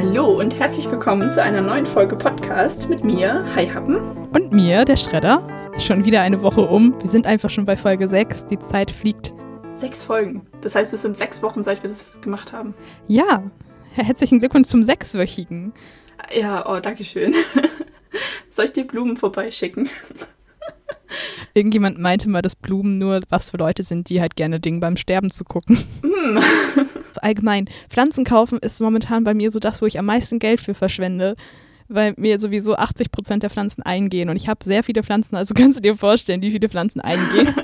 Hallo und herzlich willkommen zu einer neuen Folge Podcast mit mir, Hi Happen. Und mir, der Schredder. Schon wieder eine Woche um. Wir sind einfach schon bei Folge 6. Die Zeit fliegt. Sechs Folgen. Das heißt, es sind sechs Wochen, seit wir das gemacht haben. Ja. Herzlichen Glückwunsch zum Sechswöchigen. Ja, oh, danke schön. Soll ich dir Blumen vorbeischicken? Irgendjemand meinte mal, dass Blumen nur was für Leute sind, die halt gerne Dinge beim Sterben zu gucken. Hm. Allgemein, Pflanzen kaufen ist momentan bei mir so das, wo ich am meisten Geld für verschwende, weil mir sowieso 80 Prozent der Pflanzen eingehen und ich habe sehr viele Pflanzen, also kannst du dir vorstellen, wie viele Pflanzen eingehen.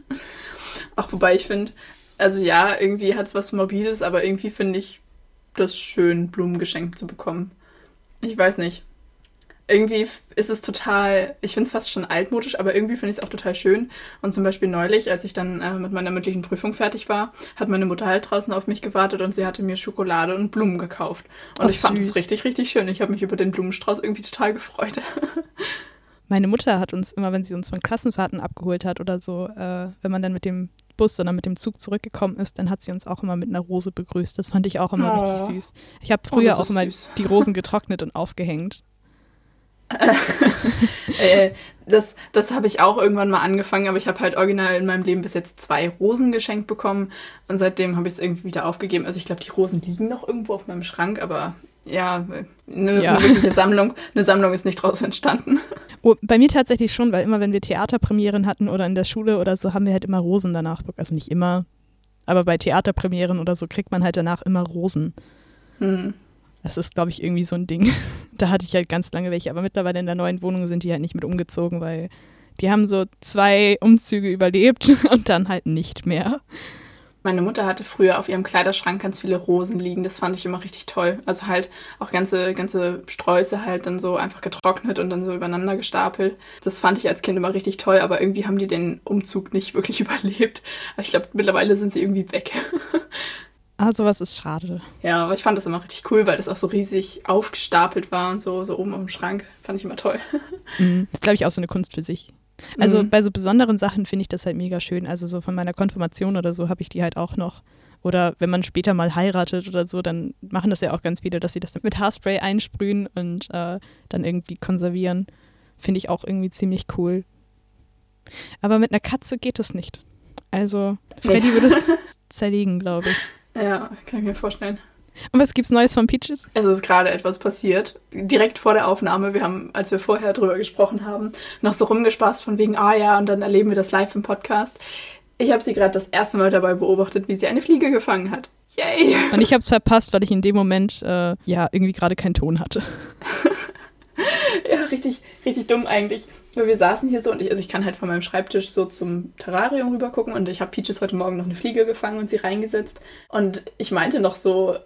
Ach, wobei ich finde, also ja, irgendwie hat es was Morbides, aber irgendwie finde ich das schön, Blumen geschenkt zu bekommen. Ich weiß nicht irgendwie ist es total, ich finde es fast schon altmodisch, aber irgendwie finde ich es auch total schön. Und zum Beispiel neulich, als ich dann äh, mit meiner mündlichen Prüfung fertig war, hat meine Mutter halt draußen auf mich gewartet und sie hatte mir Schokolade und Blumen gekauft. Und Ach, ich fand es richtig, richtig schön. Ich habe mich über den Blumenstrauß irgendwie total gefreut. Meine Mutter hat uns immer, wenn sie uns von Klassenfahrten abgeholt hat oder so, äh, wenn man dann mit dem Bus, oder mit dem Zug zurückgekommen ist, dann hat sie uns auch immer mit einer Rose begrüßt. Das fand ich auch immer oh. richtig süß. Ich habe oh, früher oh, auch immer süß. die Rosen getrocknet und aufgehängt. äh, das das habe ich auch irgendwann mal angefangen, aber ich habe halt original in meinem Leben bis jetzt zwei Rosen geschenkt bekommen und seitdem habe ich es irgendwie wieder aufgegeben. Also ich glaube, die Rosen liegen noch irgendwo auf meinem Schrank, aber ja, eine, ja. wirkliche Sammlung, eine Sammlung ist nicht draus entstanden. Oh, bei mir tatsächlich schon, weil immer wenn wir Theaterpremieren hatten oder in der Schule oder so, haben wir halt immer Rosen danach, also nicht immer, aber bei Theaterpremieren oder so kriegt man halt danach immer Rosen. Hm. Das ist, glaube ich, irgendwie so ein Ding. da hatte ich halt ganz lange welche, aber mittlerweile in der neuen Wohnung sind die halt nicht mit umgezogen, weil die haben so zwei Umzüge überlebt und dann halt nicht mehr. Meine Mutter hatte früher auf ihrem Kleiderschrank ganz viele Rosen liegen. Das fand ich immer richtig toll. Also halt auch ganze, ganze Sträuße halt dann so einfach getrocknet und dann so übereinander gestapelt. Das fand ich als Kind immer richtig toll, aber irgendwie haben die den Umzug nicht wirklich überlebt. Ich glaube, mittlerweile sind sie irgendwie weg. Ah, sowas ist schade. Ja, aber ich fand das immer richtig cool, weil das auch so riesig aufgestapelt war und so, so oben am Schrank. Fand ich immer toll. Mhm. Das ist, glaube ich, auch so eine Kunst für sich. Also mhm. bei so besonderen Sachen finde ich das halt mega schön. Also so von meiner Konfirmation oder so habe ich die halt auch noch. Oder wenn man später mal heiratet oder so, dann machen das ja auch ganz viele, dass sie das mit Haarspray einsprühen und äh, dann irgendwie konservieren. Finde ich auch irgendwie ziemlich cool. Aber mit einer Katze geht das nicht. Also Freddy nee. würde es zerlegen, glaube ich. Ja, kann ich mir vorstellen. Und was gibt's Neues von Peaches? Es ist gerade etwas passiert. Direkt vor der Aufnahme. Wir haben, als wir vorher drüber gesprochen haben, noch so rumgespaßt von wegen, ah ja, und dann erleben wir das live im Podcast. Ich habe sie gerade das erste Mal dabei beobachtet, wie sie eine Fliege gefangen hat. Yay! Und ich habe es verpasst, weil ich in dem Moment äh, ja irgendwie gerade keinen Ton hatte. ja, richtig, richtig dumm eigentlich. Weil wir saßen hier so und ich, also ich kann halt von meinem Schreibtisch so zum Terrarium rüber gucken und ich habe Peaches heute Morgen noch eine Fliege gefangen und sie reingesetzt. Und ich meinte noch so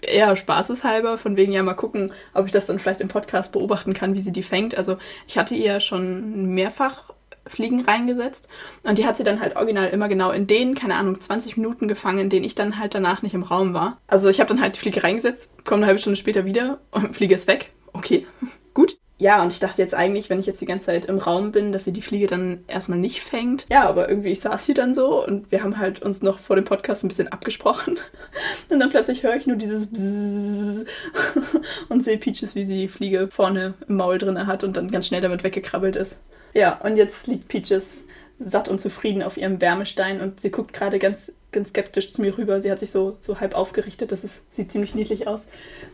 eher spaßeshalber, von wegen ja mal gucken, ob ich das dann vielleicht im Podcast beobachten kann, wie sie die fängt. Also ich hatte ihr schon mehrfach Fliegen reingesetzt und die hat sie dann halt original immer genau in den, keine Ahnung, 20 Minuten gefangen, in denen ich dann halt danach nicht im Raum war. Also ich habe dann halt die Fliege reingesetzt, komme eine halbe Stunde später wieder und Fliege ist weg. Okay, ja, und ich dachte jetzt eigentlich, wenn ich jetzt die ganze Zeit im Raum bin, dass sie die Fliege dann erstmal nicht fängt. Ja, aber irgendwie ich saß sie dann so und wir haben halt uns noch vor dem Podcast ein bisschen abgesprochen. Und dann plötzlich höre ich nur dieses Bzzz und sehe Peaches, wie sie die Fliege vorne im Maul drinne hat und dann ganz schnell damit weggekrabbelt ist. Ja, und jetzt liegt Peaches satt und zufrieden auf ihrem Wärmestein und sie guckt gerade ganz, ganz skeptisch zu mir rüber. Sie hat sich so, so halb aufgerichtet, das ist, sieht ziemlich niedlich aus.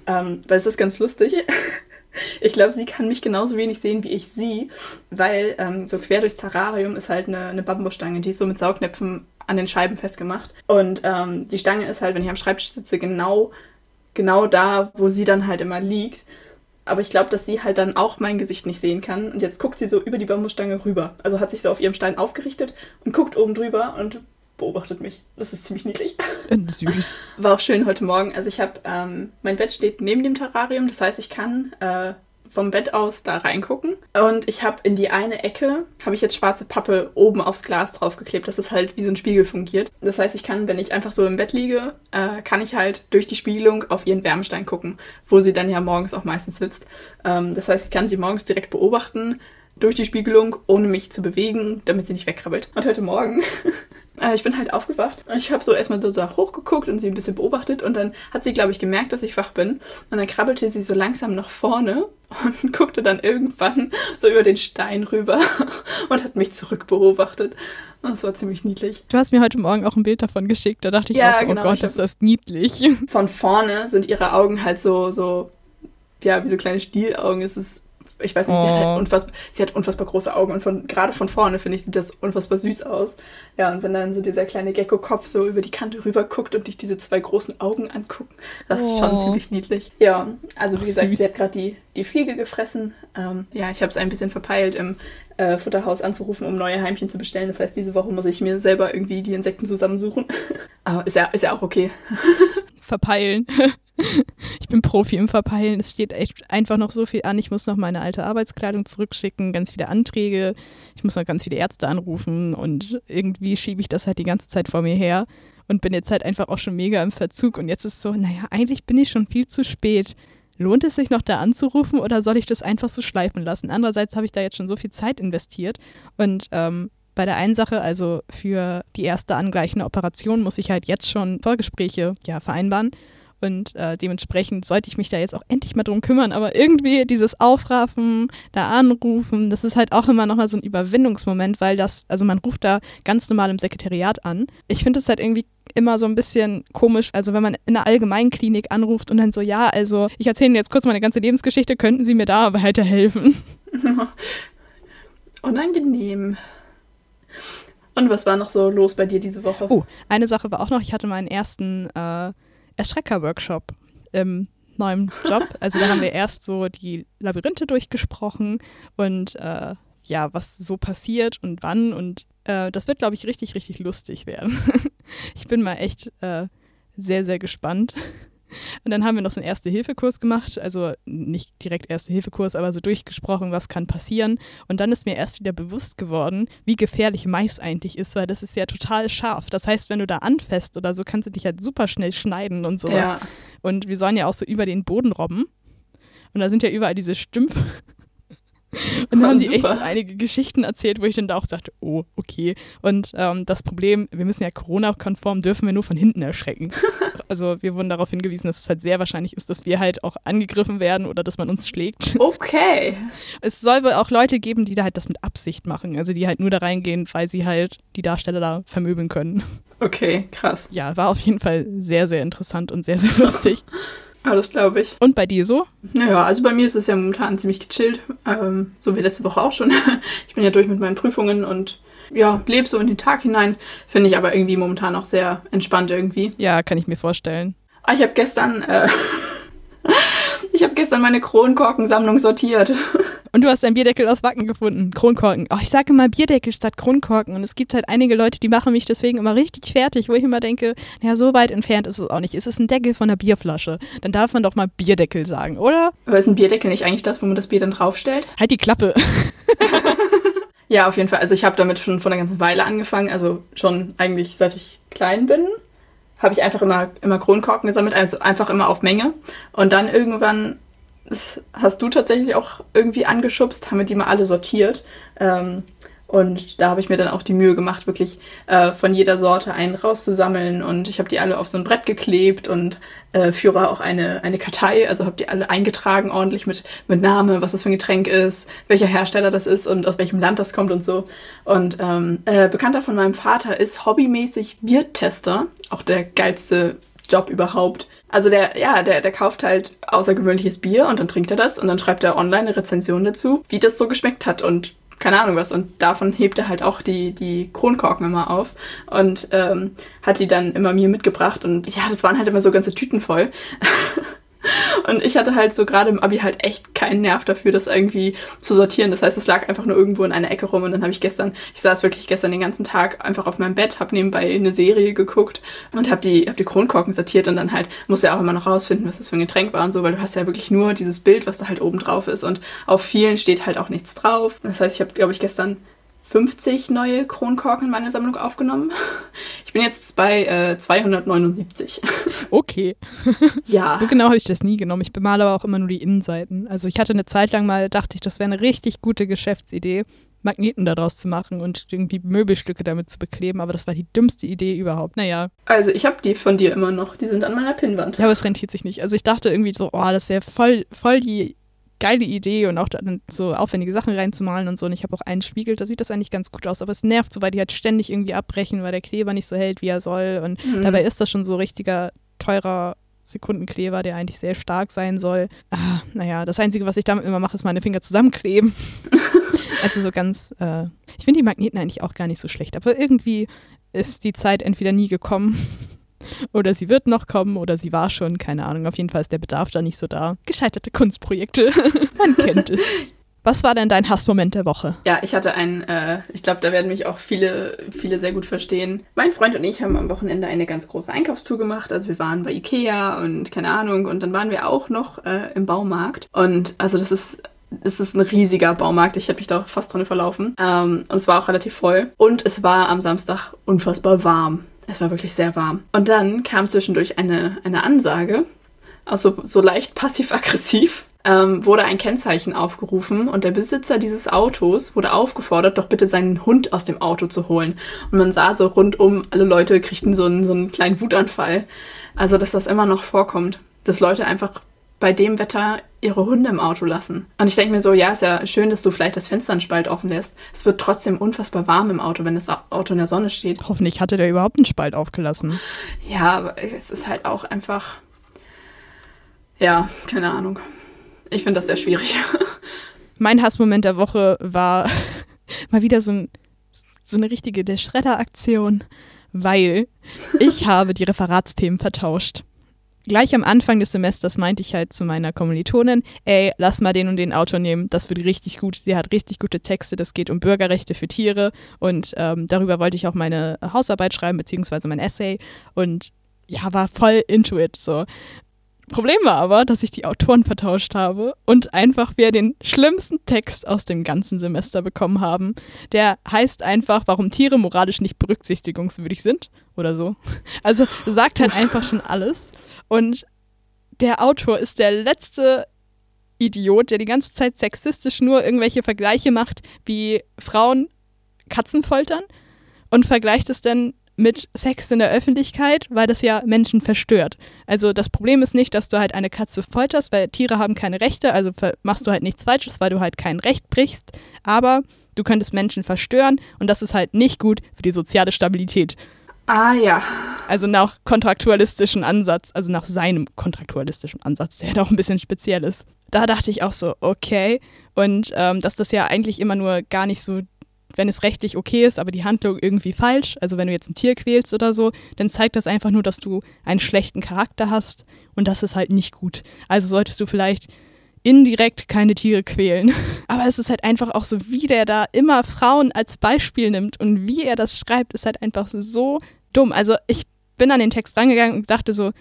Ähm, weil es ist ganz lustig. Ich glaube, sie kann mich genauso wenig sehen wie ich sie, weil ähm, so quer durchs Terrarium ist halt eine, eine Bambusstange, die ist so mit Saugnäpfen an den Scheiben festgemacht. Und ähm, die Stange ist halt, wenn ich am Schreibtisch sitze, genau, genau da, wo sie dann halt immer liegt. Aber ich glaube, dass sie halt dann auch mein Gesicht nicht sehen kann. Und jetzt guckt sie so über die Bambusstange rüber. Also hat sich so auf ihrem Stein aufgerichtet und guckt oben drüber und beobachtet mich. Das ist ziemlich niedlich. Süß. War auch schön heute Morgen. Also ich habe, ähm, mein Bett steht neben dem Terrarium, das heißt, ich kann äh, vom Bett aus da reingucken. Und ich habe in die eine Ecke, habe ich jetzt schwarze Pappe oben aufs Glas draufgeklebt, dass es halt wie so ein Spiegel fungiert. Das heißt, ich kann, wenn ich einfach so im Bett liege, äh, kann ich halt durch die Spiegelung auf ihren Wärmestein gucken, wo sie dann ja morgens auch meistens sitzt. Ähm, das heißt, ich kann sie morgens direkt beobachten durch die Spiegelung, ohne mich zu bewegen, damit sie nicht wegkrabbelt. Und heute Morgen Äh, ich bin halt aufgewacht und ich habe so erstmal so hochgeguckt und sie ein bisschen beobachtet und dann hat sie, glaube ich, gemerkt, dass ich wach bin. Und dann krabbelte sie so langsam nach vorne und guckte dann irgendwann so über den Stein rüber und hat mich zurückbeobachtet. Das war ziemlich niedlich. Du hast mir heute Morgen auch ein Bild davon geschickt. Da dachte ich Ja, auch so, genau, oh Gott, ist das niedlich. Von vorne sind ihre Augen halt so, so, ja, wie so kleine Stielaugen. Es ist, ich weiß nicht, sie hat Oh. halt unfassbar, sie hat unfassbar große Augen und von, gerade von vorne, finde ich, sieht das unfassbar süß aus. Ja, und wenn dann so dieser kleine Gecko-Kopf so über die Kante rüber guckt und dich diese zwei großen Augen angucken, das ist schon Oh. ziemlich niedlich. Ja, also wie Ach, gesagt, süß. sie hat gerade die, die Fliege gefressen. Ähm, ja, ich habe es ein bisschen verpeilt, im äh, Futterhaus anzurufen, um neue Heimchen zu bestellen. Das heißt, diese Woche muss ich mir selber irgendwie die Insekten zusammensuchen. Aber ist ja, ist ja auch okay. Verpeilen. Ich bin Profi im Verpeilen. Es steht echt einfach noch so viel an. Ich muss noch meine alte Arbeitskleidung zurückschicken, ganz viele Anträge. Ich muss noch ganz viele Ärzte anrufen und irgendwie schiebe ich das halt die ganze Zeit vor mir her und bin jetzt halt einfach auch schon mega im Verzug. Und jetzt ist so, naja, eigentlich bin ich schon viel zu spät. Lohnt es sich noch da anzurufen oder soll ich das einfach so schleifen lassen? Andererseits habe ich da jetzt schon so viel Zeit investiert und ähm, bei der einen Sache, also für die erste angleichende Operation, muss ich halt jetzt schon Vorgespräche ja, vereinbaren. Und äh, dementsprechend sollte ich mich da jetzt auch endlich mal drum kümmern. Aber irgendwie dieses Aufraffen, da anrufen, das ist halt auch immer nochmal so ein Überwindungsmoment, weil das, also man ruft da ganz normal im Sekretariat an. Ich finde es halt irgendwie immer so ein bisschen komisch, also wenn man in einer Allgemeinklinik anruft und dann so, ja, also ich erzähle Ihnen jetzt kurz meine ganze Lebensgeschichte, könnten Sie mir da weiterhelfen? Unangenehm. Und was war noch so los bei dir diese Woche? Oh, eine Sache war auch noch, ich hatte meinen ersten äh, Erschrecker-Workshop im neuen Job. Also da haben wir erst so die Labyrinthe durchgesprochen und äh, ja, was so passiert und wann. Und äh, das wird, glaube ich, richtig, richtig lustig werden. ich bin mal echt äh, sehr, sehr gespannt. Und dann haben wir noch so einen Erste-Hilfe-Kurs gemacht, also nicht direkt Erste-Hilfe-Kurs, aber so durchgesprochen, was kann passieren. Und dann ist mir erst wieder bewusst geworden, wie gefährlich Mais eigentlich ist, weil das ist ja total scharf. Das heißt, wenn du da anfasst oder so, kannst du dich halt super schnell schneiden und sowas. ja. Und wir sollen ja auch so über den Boden robben. Und da sind ja überall diese Stümpfe. Und da Oh, haben die echt super. so einige Geschichten erzählt, wo ich dann da auch sagte, oh, okay. Und ähm, das Problem, wir müssen ja Corona-konform, dürfen wir nur von hinten erschrecken. also wir wurden darauf hingewiesen, dass es halt sehr wahrscheinlich ist, dass wir halt auch angegriffen werden oder dass man uns schlägt. Okay. Es soll wohl auch Leute geben, die da halt das mit Absicht machen. Also die halt nur da reingehen, weil sie halt die Darsteller da vermöbeln können. Okay, krass. Ja, war auf jeden Fall sehr, sehr interessant und sehr, sehr lustig. Ja, das glaube ich. Und bei dir so? Naja, also bei mir ist es ja momentan ziemlich gechillt. Ähm, so wie letzte Woche auch schon. Ich bin ja durch mit meinen Prüfungen und ja, lebe so in den Tag hinein. Finde ich aber irgendwie momentan auch sehr entspannt irgendwie. Ja, kann ich mir vorstellen. Ah, ich habe gestern, äh, ich habe gestern meine Kronkorkensammlung sortiert. Und du hast einen Bierdeckel aus Wacken gefunden. Kronkorken. Oh, ich sage immer Bierdeckel statt Kronkorken. Und es gibt halt einige Leute, die machen mich deswegen immer richtig fertig, wo ich immer denke, naja, so weit entfernt ist es auch nicht. Es ist ein Deckel von einer Bierflasche. Dann darf man doch mal Bierdeckel sagen, oder? Aber ist ein Bierdeckel nicht eigentlich das, wo man das Bier dann draufstellt? Halt die Klappe. Ja, auf jeden Fall. Also ich habe damit schon vor einer ganzen Weile angefangen. Also schon eigentlich seit ich klein bin. Habe ich einfach immer, immer Kronkorken gesammelt. Also einfach immer auf Menge. Und dann irgendwann das hast du tatsächlich auch irgendwie angeschubst, haben wir die mal alle sortiert. Ähm, und da habe ich mir dann auch die Mühe gemacht, wirklich äh, von jeder Sorte einen rauszusammeln. Und ich habe die alle auf so ein Brett geklebt und äh, führe auch eine, eine Kartei. Also habe die alle eingetragen ordentlich mit, mit Name, was das für ein Getränk ist, welcher Hersteller das ist und aus welchem Land das kommt und so. Und ähm, äh, Bekannter von meinem Vater ist hobbymäßig Biertester. Auch der geilste Job überhaupt. Also der, ja, der, der kauft halt außergewöhnliches Bier und dann trinkt er das und dann schreibt er online eine Rezension dazu, wie das so geschmeckt hat und keine Ahnung was. Und davon hebt er halt auch die, die Kronkorken immer auf und ähm, hat die dann immer mir mitgebracht. Und ja, das waren halt immer so ganze Tüten voll. Und ich hatte halt so gerade im Abi halt echt keinen Nerv dafür, das irgendwie zu sortieren. Das heißt, es lag einfach nur irgendwo in einer Ecke rum und dann habe ich gestern, ich saß wirklich gestern den ganzen Tag einfach auf meinem Bett, habe nebenbei eine Serie geguckt und habe die, hab die Kronkorken sortiert und dann halt musste ja auch immer noch rausfinden, was das für ein Getränk war und so, weil du hast ja wirklich nur dieses Bild, was da halt oben drauf ist und auf vielen steht halt auch nichts drauf. Das heißt, ich habe, glaube ich, gestern 50 neue Kronkorken in meine Sammlung aufgenommen. Ich bin jetzt bei äh, 279. Okay. ja. So genau habe ich das nie genommen. Ich bemale aber auch immer nur die Innenseiten. Also ich hatte eine Zeit lang mal, dachte ich, das wäre eine richtig gute Geschäftsidee, Magneten daraus zu machen und irgendwie Möbelstücke damit zu bekleben, aber das war die dümmste Idee überhaupt. Naja. Also ich habe die von dir immer noch, die sind an meiner Pinnwand. Ja, aber es rentiert sich nicht. Also ich dachte irgendwie so, oh, das wäre voll, voll die geile Idee und auch dann so aufwendige Sachen reinzumalen und so. Und ich habe auch einen Spiegel, da sieht das eigentlich ganz gut aus, aber es nervt so, weil die halt ständig irgendwie abbrechen, weil der Kleber nicht so hält, wie er soll. Und mhm. dabei ist das schon so richtiger, teurer Sekundenkleber, der eigentlich sehr stark sein soll. Ah, naja, das Einzige, was ich damit immer mache, ist meine Finger zusammenkleben. also so ganz, äh, ich finde die Magneten eigentlich auch gar nicht so schlecht, aber irgendwie ist die Zeit entweder nie gekommen oder sie wird noch kommen oder sie war schon, keine Ahnung. Auf jeden Fall ist der Bedarf da nicht so da. Gescheiterte Kunstprojekte, man kennt es. Was war denn dein Hassmoment der Woche? Ja, ich hatte einen, äh, ich glaube, da werden mich auch viele, viele sehr gut verstehen. Mein Freund und ich haben am Wochenende eine ganz große Einkaufstour gemacht. Also wir waren bei Ikea und keine Ahnung. Und dann waren wir auch noch äh, im Baumarkt. Und also das ist es ist ein riesiger Baumarkt. Ich hätte mich da fast drin verlaufen. Ähm, und es war auch relativ voll. Und es war am Samstag unfassbar warm. Es war wirklich sehr warm. Und dann kam zwischendurch eine, eine Ansage, also so leicht passiv-aggressiv ähm, wurde ein Kennzeichen aufgerufen und der Besitzer dieses Autos wurde aufgefordert, doch bitte seinen Hund aus dem Auto zu holen. Und man sah so rundum, alle Leute kriegten so einen, so einen kleinen Wutanfall. Also, dass das immer noch vorkommt, dass Leute einfach bei dem Wetter ihre Hunde im Auto lassen. Und ich denke mir so, ja, ist ja schön, dass du vielleicht das Fenster einen Spalt offen lässt. Es wird trotzdem unfassbar warm im Auto, wenn das Auto in der Sonne steht. Hoffentlich hatte der überhaupt einen Spalt aufgelassen. Ja, aber es ist halt auch einfach. Ja, keine Ahnung. Ich finde das sehr schwierig. Mein Hassmoment der Woche war mal wieder so, ein, so eine richtige Der Schredder-Aktion, weil ich habe die Referatsthemen vertauscht. Gleich am Anfang des Semesters meinte ich halt zu meiner Kommilitonin, ey, lass mal den und den Autor nehmen, das wird richtig gut, der hat richtig gute Texte, das geht um Bürgerrechte für Tiere und ähm, darüber wollte ich auch meine Hausarbeit schreiben, beziehungsweise mein Essay und ja, war voll into it so. Problem war aber, dass ich die Autoren vertauscht habe und einfach wir den schlimmsten Text aus dem ganzen Semester bekommen haben. Der heißt einfach, warum Tiere moralisch nicht berücksichtigungswürdig sind oder so. Also sagt halt einfach schon alles. Und der Autor ist der letzte Idiot, der die ganze Zeit sexistisch nur irgendwelche Vergleiche macht, wie Frauen Katzen foltern und vergleicht es dann mit Sex in der Öffentlichkeit, weil das ja Menschen verstört. Also das Problem ist nicht, dass du halt eine Katze folterst, weil Tiere haben keine Rechte, also machst du halt nichts Falsches, weil du halt kein Recht brichst, aber du könntest Menschen verstören und das ist halt nicht gut für die soziale Stabilität. Ah ja. Also nach kontraktualistischen Ansatz, also nach seinem kontraktualistischen Ansatz, der doch ein bisschen speziell ist. Da dachte ich auch so, okay. Und ähm, dass das ja eigentlich immer nur gar nicht so wenn es rechtlich okay ist, aber die Handlung irgendwie falsch, also wenn du jetzt ein Tier quälst oder so, dann zeigt das einfach nur, dass du einen schlechten Charakter hast und das ist halt nicht gut. Also solltest du vielleicht indirekt keine Tiere quälen. Aber es ist halt einfach auch so, wie der da immer Frauen als Beispiel nimmt und wie er das schreibt, ist halt einfach so dumm. Also ich bin an den Text rangegangen und dachte so,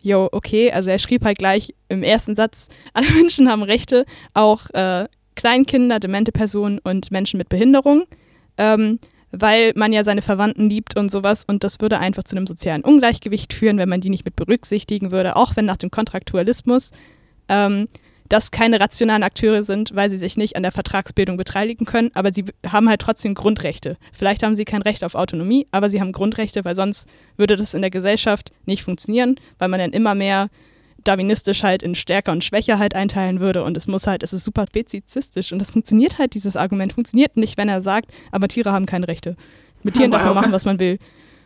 yo, okay, also er schrieb halt gleich im ersten Satz, alle Menschen haben Rechte, auch äh, Kleinkinder, demente Personen und Menschen mit Behinderung, ähm, weil man ja seine Verwandten liebt und sowas und das würde einfach zu einem sozialen Ungleichgewicht führen, wenn man die nicht mit berücksichtigen würde, auch wenn nach dem Kontraktualismus ähm, das keine rationalen Akteure sind, weil sie sich nicht an der Vertragsbildung beteiligen können, aber sie haben halt trotzdem Grundrechte. Vielleicht haben sie kein Recht auf Autonomie, aber sie haben Grundrechte, weil sonst würde das in der Gesellschaft nicht funktionieren, weil man dann immer mehr darwinistisch halt in Stärke und Schwäche halt einteilen würde und es muss halt, es ist super spezizistisch und das funktioniert halt, dieses Argument funktioniert nicht, wenn er sagt, aber Tiere haben keine Rechte. Mit Tieren darf man machen, was man will.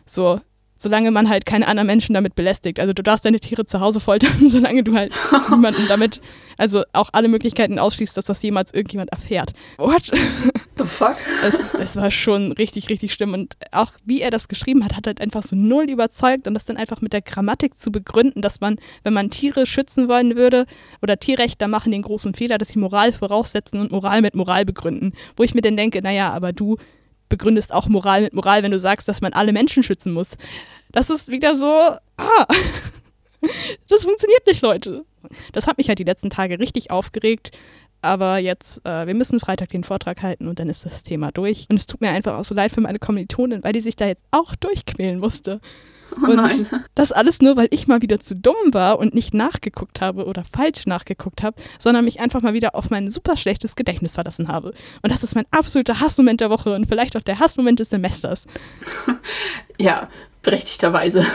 So, solange man halt keine anderen Menschen damit belästigt. Also du darfst deine Tiere zu Hause foltern, solange du halt niemanden damit, also auch alle Möglichkeiten ausschließt, dass das jemals irgendjemand erfährt. What? The fuck? Es, es war schon richtig, richtig schlimm. Und auch wie er das geschrieben hat, hat halt einfach so null überzeugt und das dann einfach mit der Grammatik zu begründen, dass man, wenn man Tiere schützen wollen würde oder Tierrechter machen den großen Fehler, dass sie Moral voraussetzen und Moral mit Moral begründen. Wo ich mir dann denke, naja, aber du begründest auch Moral mit Moral, wenn du sagst, dass man alle Menschen schützen muss. Das ist wieder so, ah, das funktioniert nicht, Leute. Das hat mich halt die letzten Tage richtig aufgeregt. Aber jetzt, äh, wir müssen Freitag den Vortrag halten und dann ist das Thema durch. Und es tut mir einfach auch so leid für meine Kommilitonin, weil die sich da jetzt auch durchquälen musste. Oh und nein. das alles nur, weil ich mal wieder zu dumm war und nicht nachgeguckt habe oder falsch nachgeguckt habe, sondern mich einfach mal wieder auf mein super schlechtes Gedächtnis verlassen habe. Und das ist mein absoluter Hassmoment der Woche und vielleicht auch der Hassmoment des Semesters. Ja, berechtigterweise.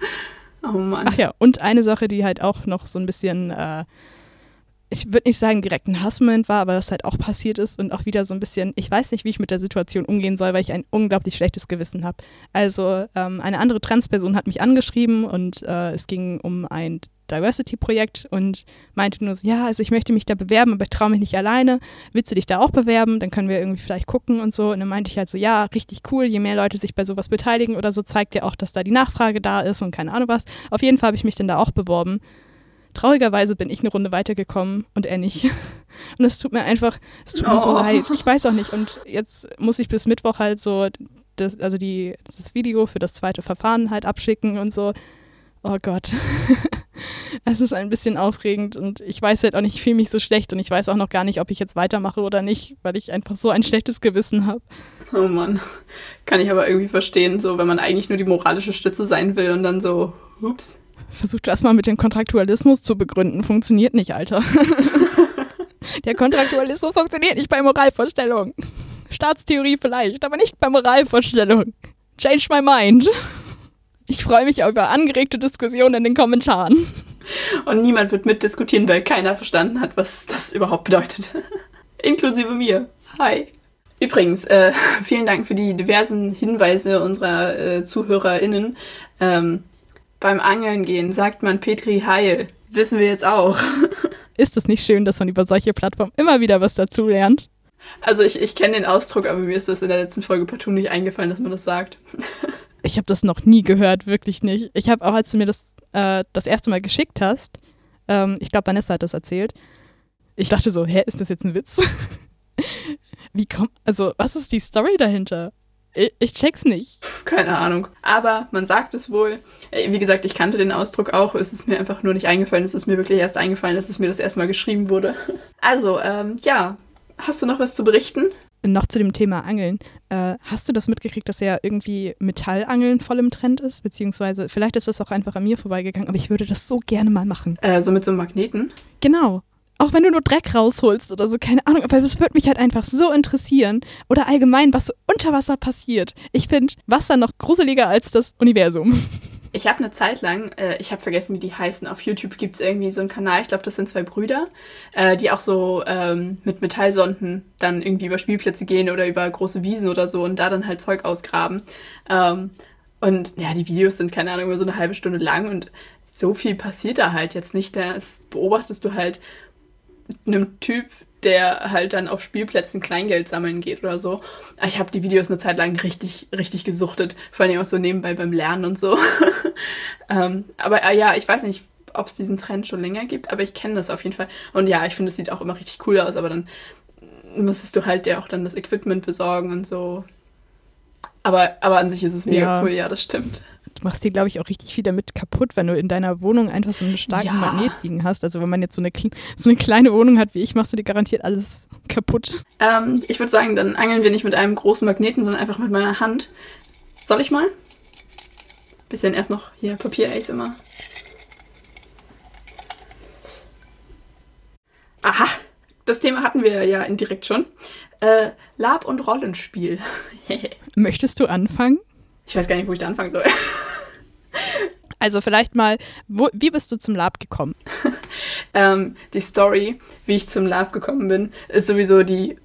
oh Mann. Ach ja, und eine Sache, die halt auch noch so ein bisschen, äh, ich würde nicht sagen direkt ein Hassmoment war, aber was halt auch passiert ist und auch wieder so ein bisschen, ich weiß nicht, wie ich mit der Situation umgehen soll, weil ich ein unglaublich schlechtes Gewissen habe. Also ähm, eine andere Transperson hat mich angeschrieben und äh, es ging um ein Diversity-Projekt und meinte nur so, ja, also ich möchte mich da bewerben, aber ich traue mich nicht alleine. Willst du dich da auch bewerben? Dann können wir irgendwie vielleicht gucken und so. Und dann meinte ich halt so, ja, richtig cool, je mehr Leute sich bei sowas beteiligen oder so, zeigt ja auch, dass da die Nachfrage da ist und keine Ahnung was. Auf jeden Fall habe ich mich dann da auch beworben. Traurigerweise bin ich eine Runde weitergekommen und er nicht. Und es tut mir einfach, es tut mir so Oh. leid. Ich weiß auch nicht. Und jetzt muss ich bis Mittwoch halt so, das, also die, das Video für das zweite Verfahren halt abschicken und so. Oh Gott. Es ist ein bisschen aufregend und ich weiß halt auch nicht, ich fühle mich so schlecht und ich weiß auch noch gar nicht, ob ich jetzt weitermache oder nicht, weil ich einfach so ein schlechtes Gewissen habe. Oh Mann. Kann ich aber irgendwie verstehen, so wenn man eigentlich nur die moralische Stütze sein will und dann so, ups. Versuch das mal mit dem Kontraktualismus zu begründen. Funktioniert nicht, Alter. Der Kontraktualismus funktioniert nicht bei Moralvorstellungen. Staatstheorie vielleicht, aber nicht bei Moralvorstellungen. Change my mind. Ich freue mich über angeregte Diskussionen in den Kommentaren. Und niemand wird mitdiskutieren, weil keiner verstanden hat, was das überhaupt bedeutet. Inklusive mir. Hi. Übrigens, äh, vielen Dank für die diversen Hinweise unserer äh, ZuhörerInnen. Ähm, beim Angeln gehen sagt man Petri Heil. Wissen wir jetzt auch. Ist es nicht schön, dass man über solche Plattformen immer wieder was dazulernt? Also ich, ich kenne den Ausdruck, aber mir ist das in der letzten Folge partout nicht eingefallen, dass man das sagt. Ich habe das noch nie gehört, wirklich nicht. Ich habe auch, als du mir das äh, das erste Mal geschickt hast, ähm, ich glaube, Vanessa hat das erzählt, ich dachte so, hä, ist das jetzt ein Witz? Wie kommt, also, was ist die Story dahinter? Ich, check's nicht. Keine Ahnung. Aber man sagt es wohl. Wie gesagt, ich kannte den Ausdruck auch. Es ist mir einfach nur nicht eingefallen. Es ist mir wirklich erst eingefallen, als es mir das erste Mal geschrieben wurde. Also, ähm, ja. Hast du noch was zu berichten? Noch zu dem Thema Angeln. Äh, hast du das mitgekriegt, dass ja irgendwie Metallangeln voll im Trend ist? Beziehungsweise, vielleicht ist das auch einfach an mir vorbeigegangen, aber ich würde das so gerne mal machen. Äh, so mit so einem Magneten. Genau. Auch wenn du nur Dreck rausholst oder so, keine Ahnung, aber das würde mich halt einfach so interessieren. Oder allgemein, was so unter Wasser passiert. Ich finde Wasser noch gruseliger als das Universum. Ich habe eine Zeit lang, äh, ich habe vergessen, wie die heißen. Auf YouTube gibt es irgendwie so einen Kanal, ich glaube, das sind zwei Brüder, äh, die auch so ähm, mit Metallsonden dann irgendwie über Spielplätze gehen oder über große Wiesen oder so und da dann halt Zeug ausgraben. Ähm, und ja, die Videos sind, keine Ahnung, immer so eine halbe Stunde lang und so viel passiert da halt jetzt nicht. Da beobachtest du halt einem Typ, der halt dann auf Spielplätzen Kleingeld sammeln geht oder so. Aber Ich habe die Videos eine Zeit lang richtig, richtig gesuchtet. Vor allem auch so nebenbei beim Lernen und so. ähm, aber äh, ja, ich weiß nicht, ob es diesen Trend schon länger gibt, aber ich kenne das auf jeden Fall. Und ja, ich finde, es sieht auch immer richtig cool aus, aber dann müsstest du halt dir auch dann das Equipment besorgen und so. Aber, aber an sich ist es mega Ja. cool, ja, das stimmt. Du machst dir, glaube ich, auch richtig viel damit kaputt, wenn du in deiner Wohnung einfach so einen starken Ja. Magnet liegen hast. Also wenn man jetzt so eine, so eine kleine Wohnung hat wie ich, machst du dir garantiert alles kaputt. Ähm, ich würde sagen, dann angeln wir nicht mit einem großen Magneten, sondern einfach mit meiner Hand. Soll ich mal? Bisschen erst noch hier Papier-Ace immer. Aha, das Thema hatten wir ja indirekt schon. Äh, Lab- und Rollenspiel. Möchtest du anfangen? Ich weiß gar nicht, wo ich da anfangen soll. Also vielleicht mal, wo, wie bist du zum Lab gekommen? Ähm, die Story, wie ich zum Lab gekommen bin, ist sowieso die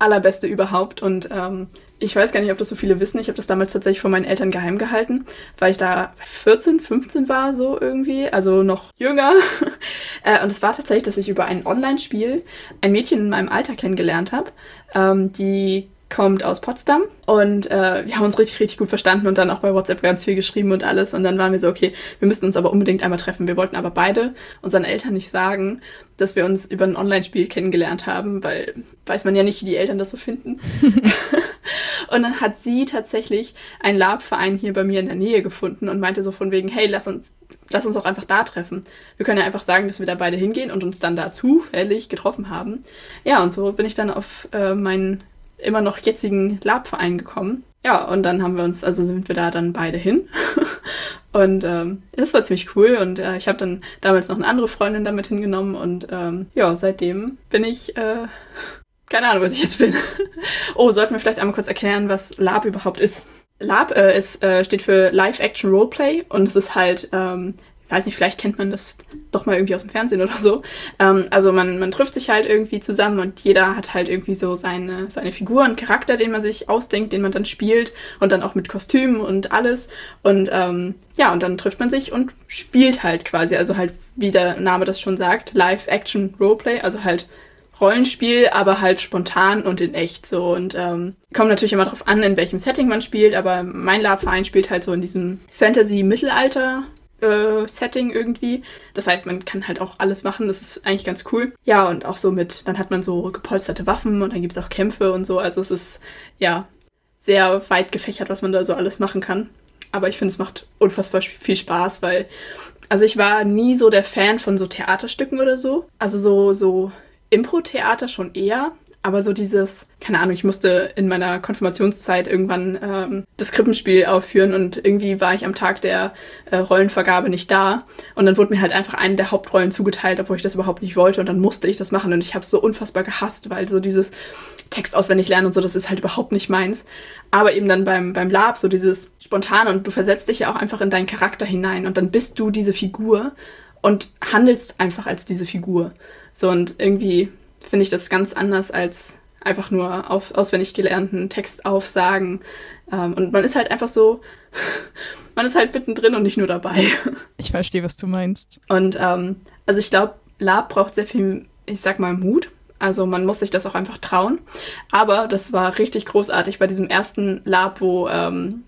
allerbeste überhaupt. Und ähm, ich weiß gar nicht, ob das so viele wissen. Ich habe das damals tatsächlich von meinen Eltern geheim gehalten, weil ich da 14, 15 war, so irgendwie, also noch jünger. äh, und es war tatsächlich, dass ich über ein Online-Spiel ein Mädchen in meinem Alter kennengelernt habe, ähm, die kommt aus Potsdam und äh, wir haben uns richtig, richtig gut verstanden und dann auch bei WhatsApp ganz viel geschrieben und alles. Und dann waren wir so, okay, wir müssen uns aber unbedingt einmal treffen. Wir wollten aber beide unseren Eltern nicht sagen, dass wir uns über ein Online-Spiel kennengelernt haben, weil weiß man ja nicht, wie die Eltern das so finden. und dann hat sie tatsächlich einen Lab-Verein hier bei mir in der Nähe gefunden und meinte so von wegen, hey, lass uns, lass uns auch einfach da treffen. Wir können ja einfach sagen, dass wir da beide hingehen und uns dann da zufällig getroffen haben. Ja, und so bin ich dann auf äh, meinen immer noch jetzigen Lab-Verein gekommen. Ja, und dann haben wir uns, also sind wir da dann beide hin. und ähm, das war ziemlich cool. Und äh, ich habe dann damals noch eine andere Freundin damit hingenommen. Und ähm, ja, seitdem bin ich, äh, keine Ahnung, was ich jetzt bin. oh, sollten wir vielleicht einmal kurz erklären, was Lab überhaupt ist. Lab äh, ist, äh, steht für Live-Action Roleplay und es ist halt ähm, weiß nicht, vielleicht kennt man das doch mal irgendwie aus dem Fernsehen oder so. Ähm, also man, man trifft sich halt irgendwie zusammen und jeder hat halt irgendwie so seine, seine Figur und Charakter, den man sich ausdenkt, den man dann spielt und dann auch mit Kostümen und alles. Und ähm, ja, und dann trifft man sich und spielt halt quasi. Also halt, wie der Name das schon sagt, Live-Action-Roleplay, also halt Rollenspiel, aber halt spontan und in echt so. Und ähm, kommt natürlich immer darauf an, in welchem Setting man spielt, aber mein Lab-Verein spielt halt so in diesem Fantasy-Mittelalter äh, Setting irgendwie. Das heißt, man kann halt auch alles machen. Das ist eigentlich ganz cool. Ja, und auch so mit, dann hat man so gepolsterte Waffen und dann gibt es auch Kämpfe und so. Also es ist ja sehr weit gefächert, was man da so alles machen kann. Aber ich finde, es macht unfassbar viel Spaß, weil, also ich war nie so der Fan von so Theaterstücken oder so. Also so, so Impro-Theater schon eher. Aber so dieses, keine Ahnung, ich musste in meiner Konfirmationszeit irgendwann ähm, das Krippenspiel aufführen und irgendwie war ich am Tag der äh, Rollenvergabe nicht da. Und dann wurde mir halt einfach eine der Hauptrollen zugeteilt, obwohl ich das überhaupt nicht wollte. Und dann musste ich das machen. Und ich habe es so unfassbar gehasst, weil so dieses Text auswendig lernen und so, das ist halt überhaupt nicht meins. Aber eben dann beim, beim Lab so dieses Spontane und du versetzt dich ja auch einfach in deinen Charakter hinein und dann bist du diese Figur und handelst einfach als diese Figur. So und irgendwie finde ich das ganz anders als einfach nur auf, auswendig gelernten Text aufsagen. Ähm, und man ist halt einfach so, man ist halt mittendrin und nicht nur dabei. Ich verstehe, was du meinst. Und ähm, also ich glaube, Lab braucht sehr viel, ich sag mal, Mut. Also man muss sich das auch einfach trauen. Aber das war richtig großartig bei diesem ersten Lab, wo ähm,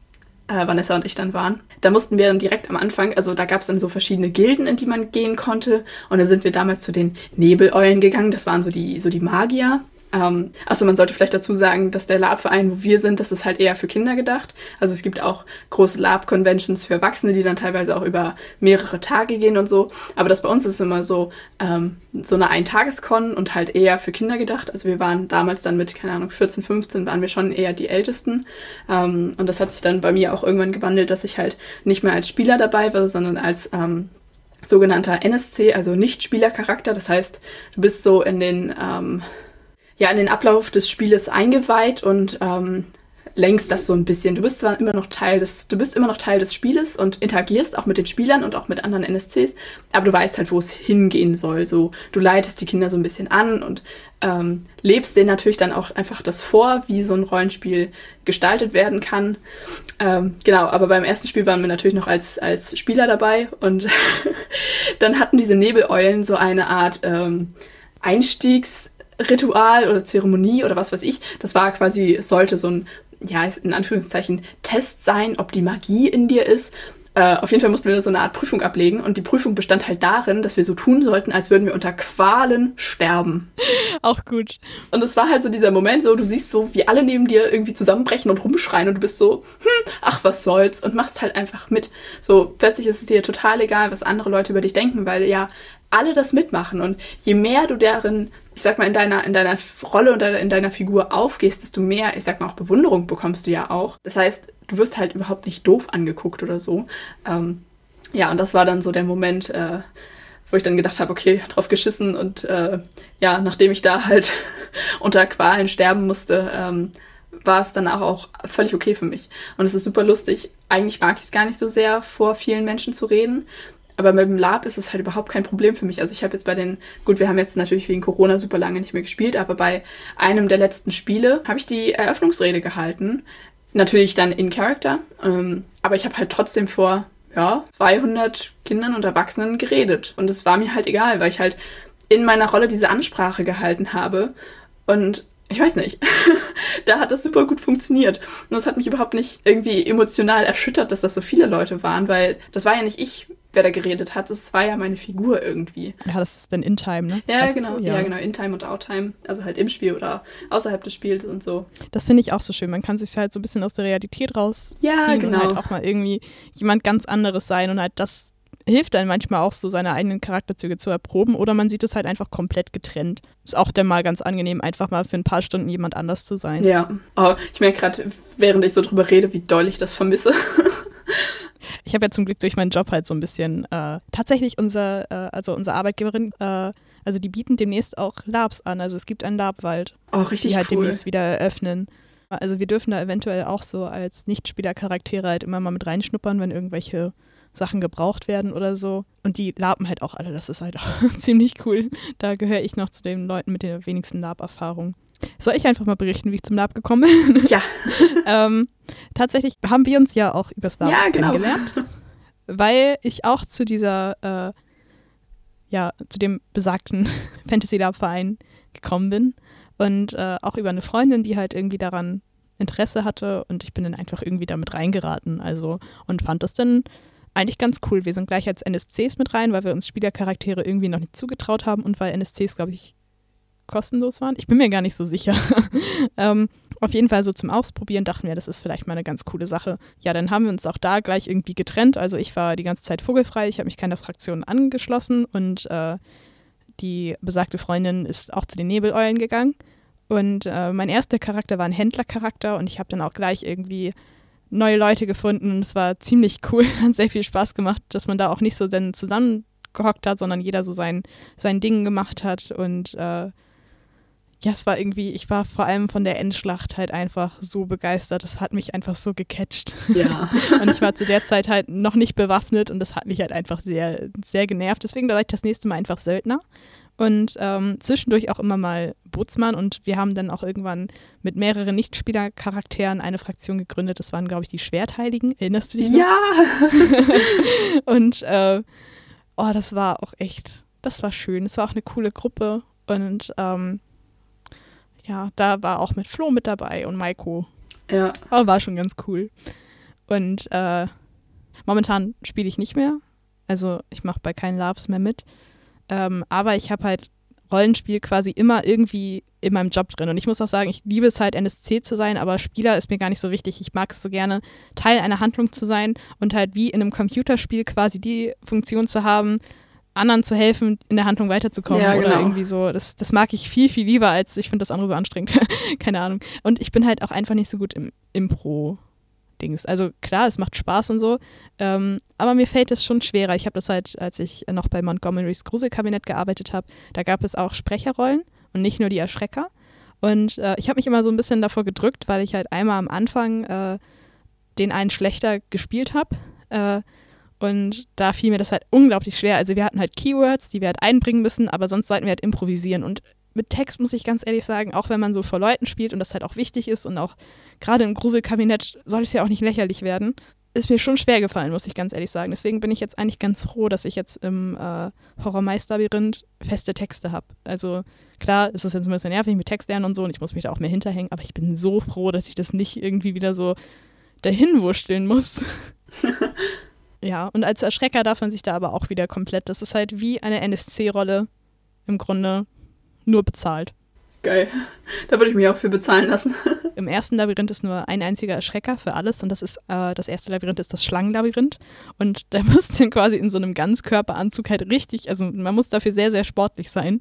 äh, Vanessa und ich dann waren. Da mussten wir dann direkt am Anfang, also da gab es dann so verschiedene Gilden, in die man gehen konnte. Und da sind wir damals zu den Nebeleulen gegangen. Das waren so die, so die Magier. Ähm, achso, man sollte vielleicht dazu sagen, dass der Lab-Verein, wo wir sind, das ist halt eher für Kinder gedacht. Also es gibt auch große Lab-Conventions für Erwachsene, die dann teilweise auch über mehrere Tage gehen und so. Aber das bei uns ist immer so, ähm, so eine Eintageskon und halt eher für Kinder gedacht. Also wir waren damals dann mit, keine Ahnung, 14, 15 waren wir schon eher die Ältesten. Ähm, und das hat sich dann bei mir auch irgendwann gewandelt, dass ich halt nicht mehr als Spieler dabei war, sondern als ähm, sogenannter NSC, also Nicht-Spieler-Charakter. Das heißt, du bist so in den ähm, ja in den Ablauf des Spieles eingeweiht und ähm, lenkst das so ein bisschen. Du bist zwar immer noch Teil des, du bist immer noch Teil des Spieles und interagierst auch mit den Spielern und auch mit anderen NSCs, aber du weißt halt, wo es hingehen soll. So, du leitest die Kinder so ein bisschen an und ähm, lebst denen natürlich dann auch einfach das vor, wie so ein Rollenspiel gestaltet werden kann. Ähm, genau, aber beim ersten Spiel waren wir natürlich noch als, als Spieler dabei und dann hatten diese Nebeleulen so eine Art ähm, Einstiegs- Ritual oder Zeremonie oder was weiß ich. Das war quasi, sollte so ein, ja, in Anführungszeichen, Test sein, ob die Magie in dir ist. Äh, auf jeden Fall mussten wir so eine Art Prüfung ablegen und die Prüfung bestand halt darin, dass wir so tun sollten, als würden wir unter Qualen sterben. Auch gut. Und es war halt so dieser Moment, so du siehst so, wie alle neben dir irgendwie zusammenbrechen und rumschreien und du bist so, hm, ach was soll's und machst halt einfach mit. So plötzlich ist es dir total egal, was andere Leute über dich denken, weil ja alle das mitmachen und je mehr du darin ich sag mal, in deiner, in deiner Rolle und in deiner Figur aufgehst, desto mehr, ich sag mal, auch Bewunderung bekommst du ja auch. Das heißt, du wirst halt überhaupt nicht doof angeguckt oder so. Ähm, ja, und das war dann so der Moment, äh, wo ich dann gedacht habe, okay, drauf geschissen und äh, ja, nachdem ich da halt unter Qualen sterben musste, ähm, war es danach auch völlig okay für mich. Und es ist super lustig. Eigentlich mag ich es gar nicht so sehr, vor vielen Menschen zu reden. Aber mit dem Lab ist es halt überhaupt kein Problem für mich. Also ich habe jetzt bei den, gut, wir haben jetzt natürlich wegen Corona super lange nicht mehr gespielt, aber bei einem der letzten Spiele habe ich die Eröffnungsrede gehalten. Natürlich dann in Character. Ähm, aber ich habe halt trotzdem vor, ja, 200 Kindern und Erwachsenen geredet. Und es war mir halt egal, weil ich halt in meiner Rolle diese Ansprache gehalten habe. Und ich weiß nicht, da hat das super gut funktioniert. Und das hat mich überhaupt nicht irgendwie emotional erschüttert, dass das so viele Leute waren, weil das war ja nicht ich wer da geredet hat. Das war ja meine Figur irgendwie. Ja, das ist dann In-Time, ne? Ja, das genau. So, ja. ja. genau. In-Time und Out-Time. Also halt im Spiel oder außerhalb des Spiels und so. Das finde ich auch so schön. Man kann sich halt so ein bisschen aus der Realität rausziehen ja, genau. und halt auch mal irgendwie jemand ganz anderes sein und halt das hilft dann manchmal auch so, seine eigenen Charakterzüge zu erproben oder man sieht es halt einfach komplett getrennt. Ist auch dann mal ganz angenehm, einfach mal für ein paar Stunden jemand anders zu sein. Ja, oh, ich merke gerade, während ich so drüber rede, wie doll ich das vermisse. ich habe ja zum Glück durch meinen Job halt so ein bisschen äh, tatsächlich unser, äh, also unsere Arbeitgeberin, äh, also die bieten demnächst auch Labs an. Also es gibt einen Labwald, oh, die halt cool. demnächst wieder eröffnen. Also wir dürfen da eventuell auch so als Nichtspielercharaktere halt immer mal mit reinschnuppern, wenn irgendwelche Sachen gebraucht werden oder so. Und die laben halt auch alle, das ist halt auch ziemlich cool. Da gehöre ich noch zu den Leuten mit der wenigsten Lab-Erfahrung. Soll ich einfach mal berichten, wie ich zum Lab gekommen bin? Ja. ähm, tatsächlich haben wir uns ja auch über Lab ja, genau. kennengelernt, weil ich auch zu dieser, äh, ja, zu dem besagten Fantasy Lab Verein gekommen bin und äh, auch über eine Freundin, die halt irgendwie daran Interesse hatte und ich bin dann einfach irgendwie damit reingeraten, also und fand das dann eigentlich ganz cool. Wir sind gleich als NSCs mit rein, weil wir uns Spielercharaktere irgendwie noch nicht zugetraut haben und weil NSCs, glaube ich, kostenlos waren. Ich bin mir gar nicht so sicher. ähm, auf jeden Fall so zum Ausprobieren dachten wir, das ist vielleicht mal eine ganz coole Sache. Ja, dann haben wir uns auch da gleich irgendwie getrennt. Also ich war die ganze Zeit vogelfrei, ich habe mich keiner Fraktion angeschlossen und äh, die besagte Freundin ist auch zu den Nebeleulen gegangen. Und äh, mein erster Charakter war ein Händlercharakter und ich habe dann auch gleich irgendwie neue Leute gefunden. Es war ziemlich cool, hat sehr viel Spaß gemacht, dass man da auch nicht so zusammengehockt hat, sondern jeder so sein, sein Ding gemacht hat. Und äh, ja, es war irgendwie, ich war vor allem von der Endschlacht halt einfach so begeistert. Das hat mich einfach so gecatcht. Ja. und ich war zu der Zeit halt noch nicht bewaffnet und das hat mich halt einfach sehr, sehr genervt. Deswegen war ich das nächste Mal einfach Söldner und ähm, zwischendurch auch immer mal Bootsmann und wir haben dann auch irgendwann mit mehreren Nichtspielercharakteren eine Fraktion gegründet. Das waren, glaube ich, die Schwertheiligen. Erinnerst du dich noch? Ja! und äh, oh, das war auch echt, das war schön. Es war auch eine coole Gruppe und ähm, ja, da war auch mit Flo mit dabei und Maiko. Ja. Aber war schon ganz cool. Und äh, momentan spiele ich nicht mehr. Also ich mache bei keinen Labs mehr mit. Ähm, aber ich habe halt Rollenspiel quasi immer irgendwie in meinem Job drin. Und ich muss auch sagen, ich liebe es halt, NSC zu sein, aber Spieler ist mir gar nicht so wichtig. Ich mag es so gerne, Teil einer Handlung zu sein und halt wie in einem Computerspiel quasi die Funktion zu haben, anderen zu helfen, in der Handlung weiterzukommen ja, oder genau. irgendwie so. Das, das mag ich viel, viel lieber, als ich finde das andere so anstrengend. Keine Ahnung. Und ich bin halt auch einfach nicht so gut im Impro. Dings. Also klar, es macht Spaß und so, ähm, aber mir fällt es schon schwerer. Ich habe das halt, als ich noch bei Montgomerys Gruselkabinett gearbeitet habe, da gab es auch Sprecherrollen und nicht nur die Erschrecker. Und äh, ich habe mich immer so ein bisschen davor gedrückt, weil ich halt einmal am Anfang äh, den einen schlechter gespielt habe. Äh, und da fiel mir das halt unglaublich schwer. Also wir hatten halt Keywords, die wir halt einbringen müssen, aber sonst sollten wir halt improvisieren. Und mit Text muss ich ganz ehrlich sagen, auch wenn man so vor Leuten spielt und das halt auch wichtig ist und auch gerade im Gruselkabinett soll es ja auch nicht lächerlich werden, ist mir schon schwer gefallen, muss ich ganz ehrlich sagen. Deswegen bin ich jetzt eigentlich ganz froh, dass ich jetzt im äh, Horrormeisterlabyrinth feste Texte habe. Also klar, ist es jetzt ein bisschen nervig mit Text lernen und so und ich muss mich da auch mehr hinterhängen, aber ich bin so froh, dass ich das nicht irgendwie wieder so dahin wursteln muss. ja, und als Erschrecker darf man sich da aber auch wieder komplett, das ist halt wie eine NSC-Rolle im Grunde nur bezahlt. Geil. Da würde ich mich auch für bezahlen lassen. Im ersten Labyrinth ist nur ein einziger Erschrecker für alles und das ist äh, das erste Labyrinth ist das Schlangenlabyrinth und da muss dann quasi in so einem Ganzkörperanzug halt richtig, also man muss dafür sehr sehr sportlich sein,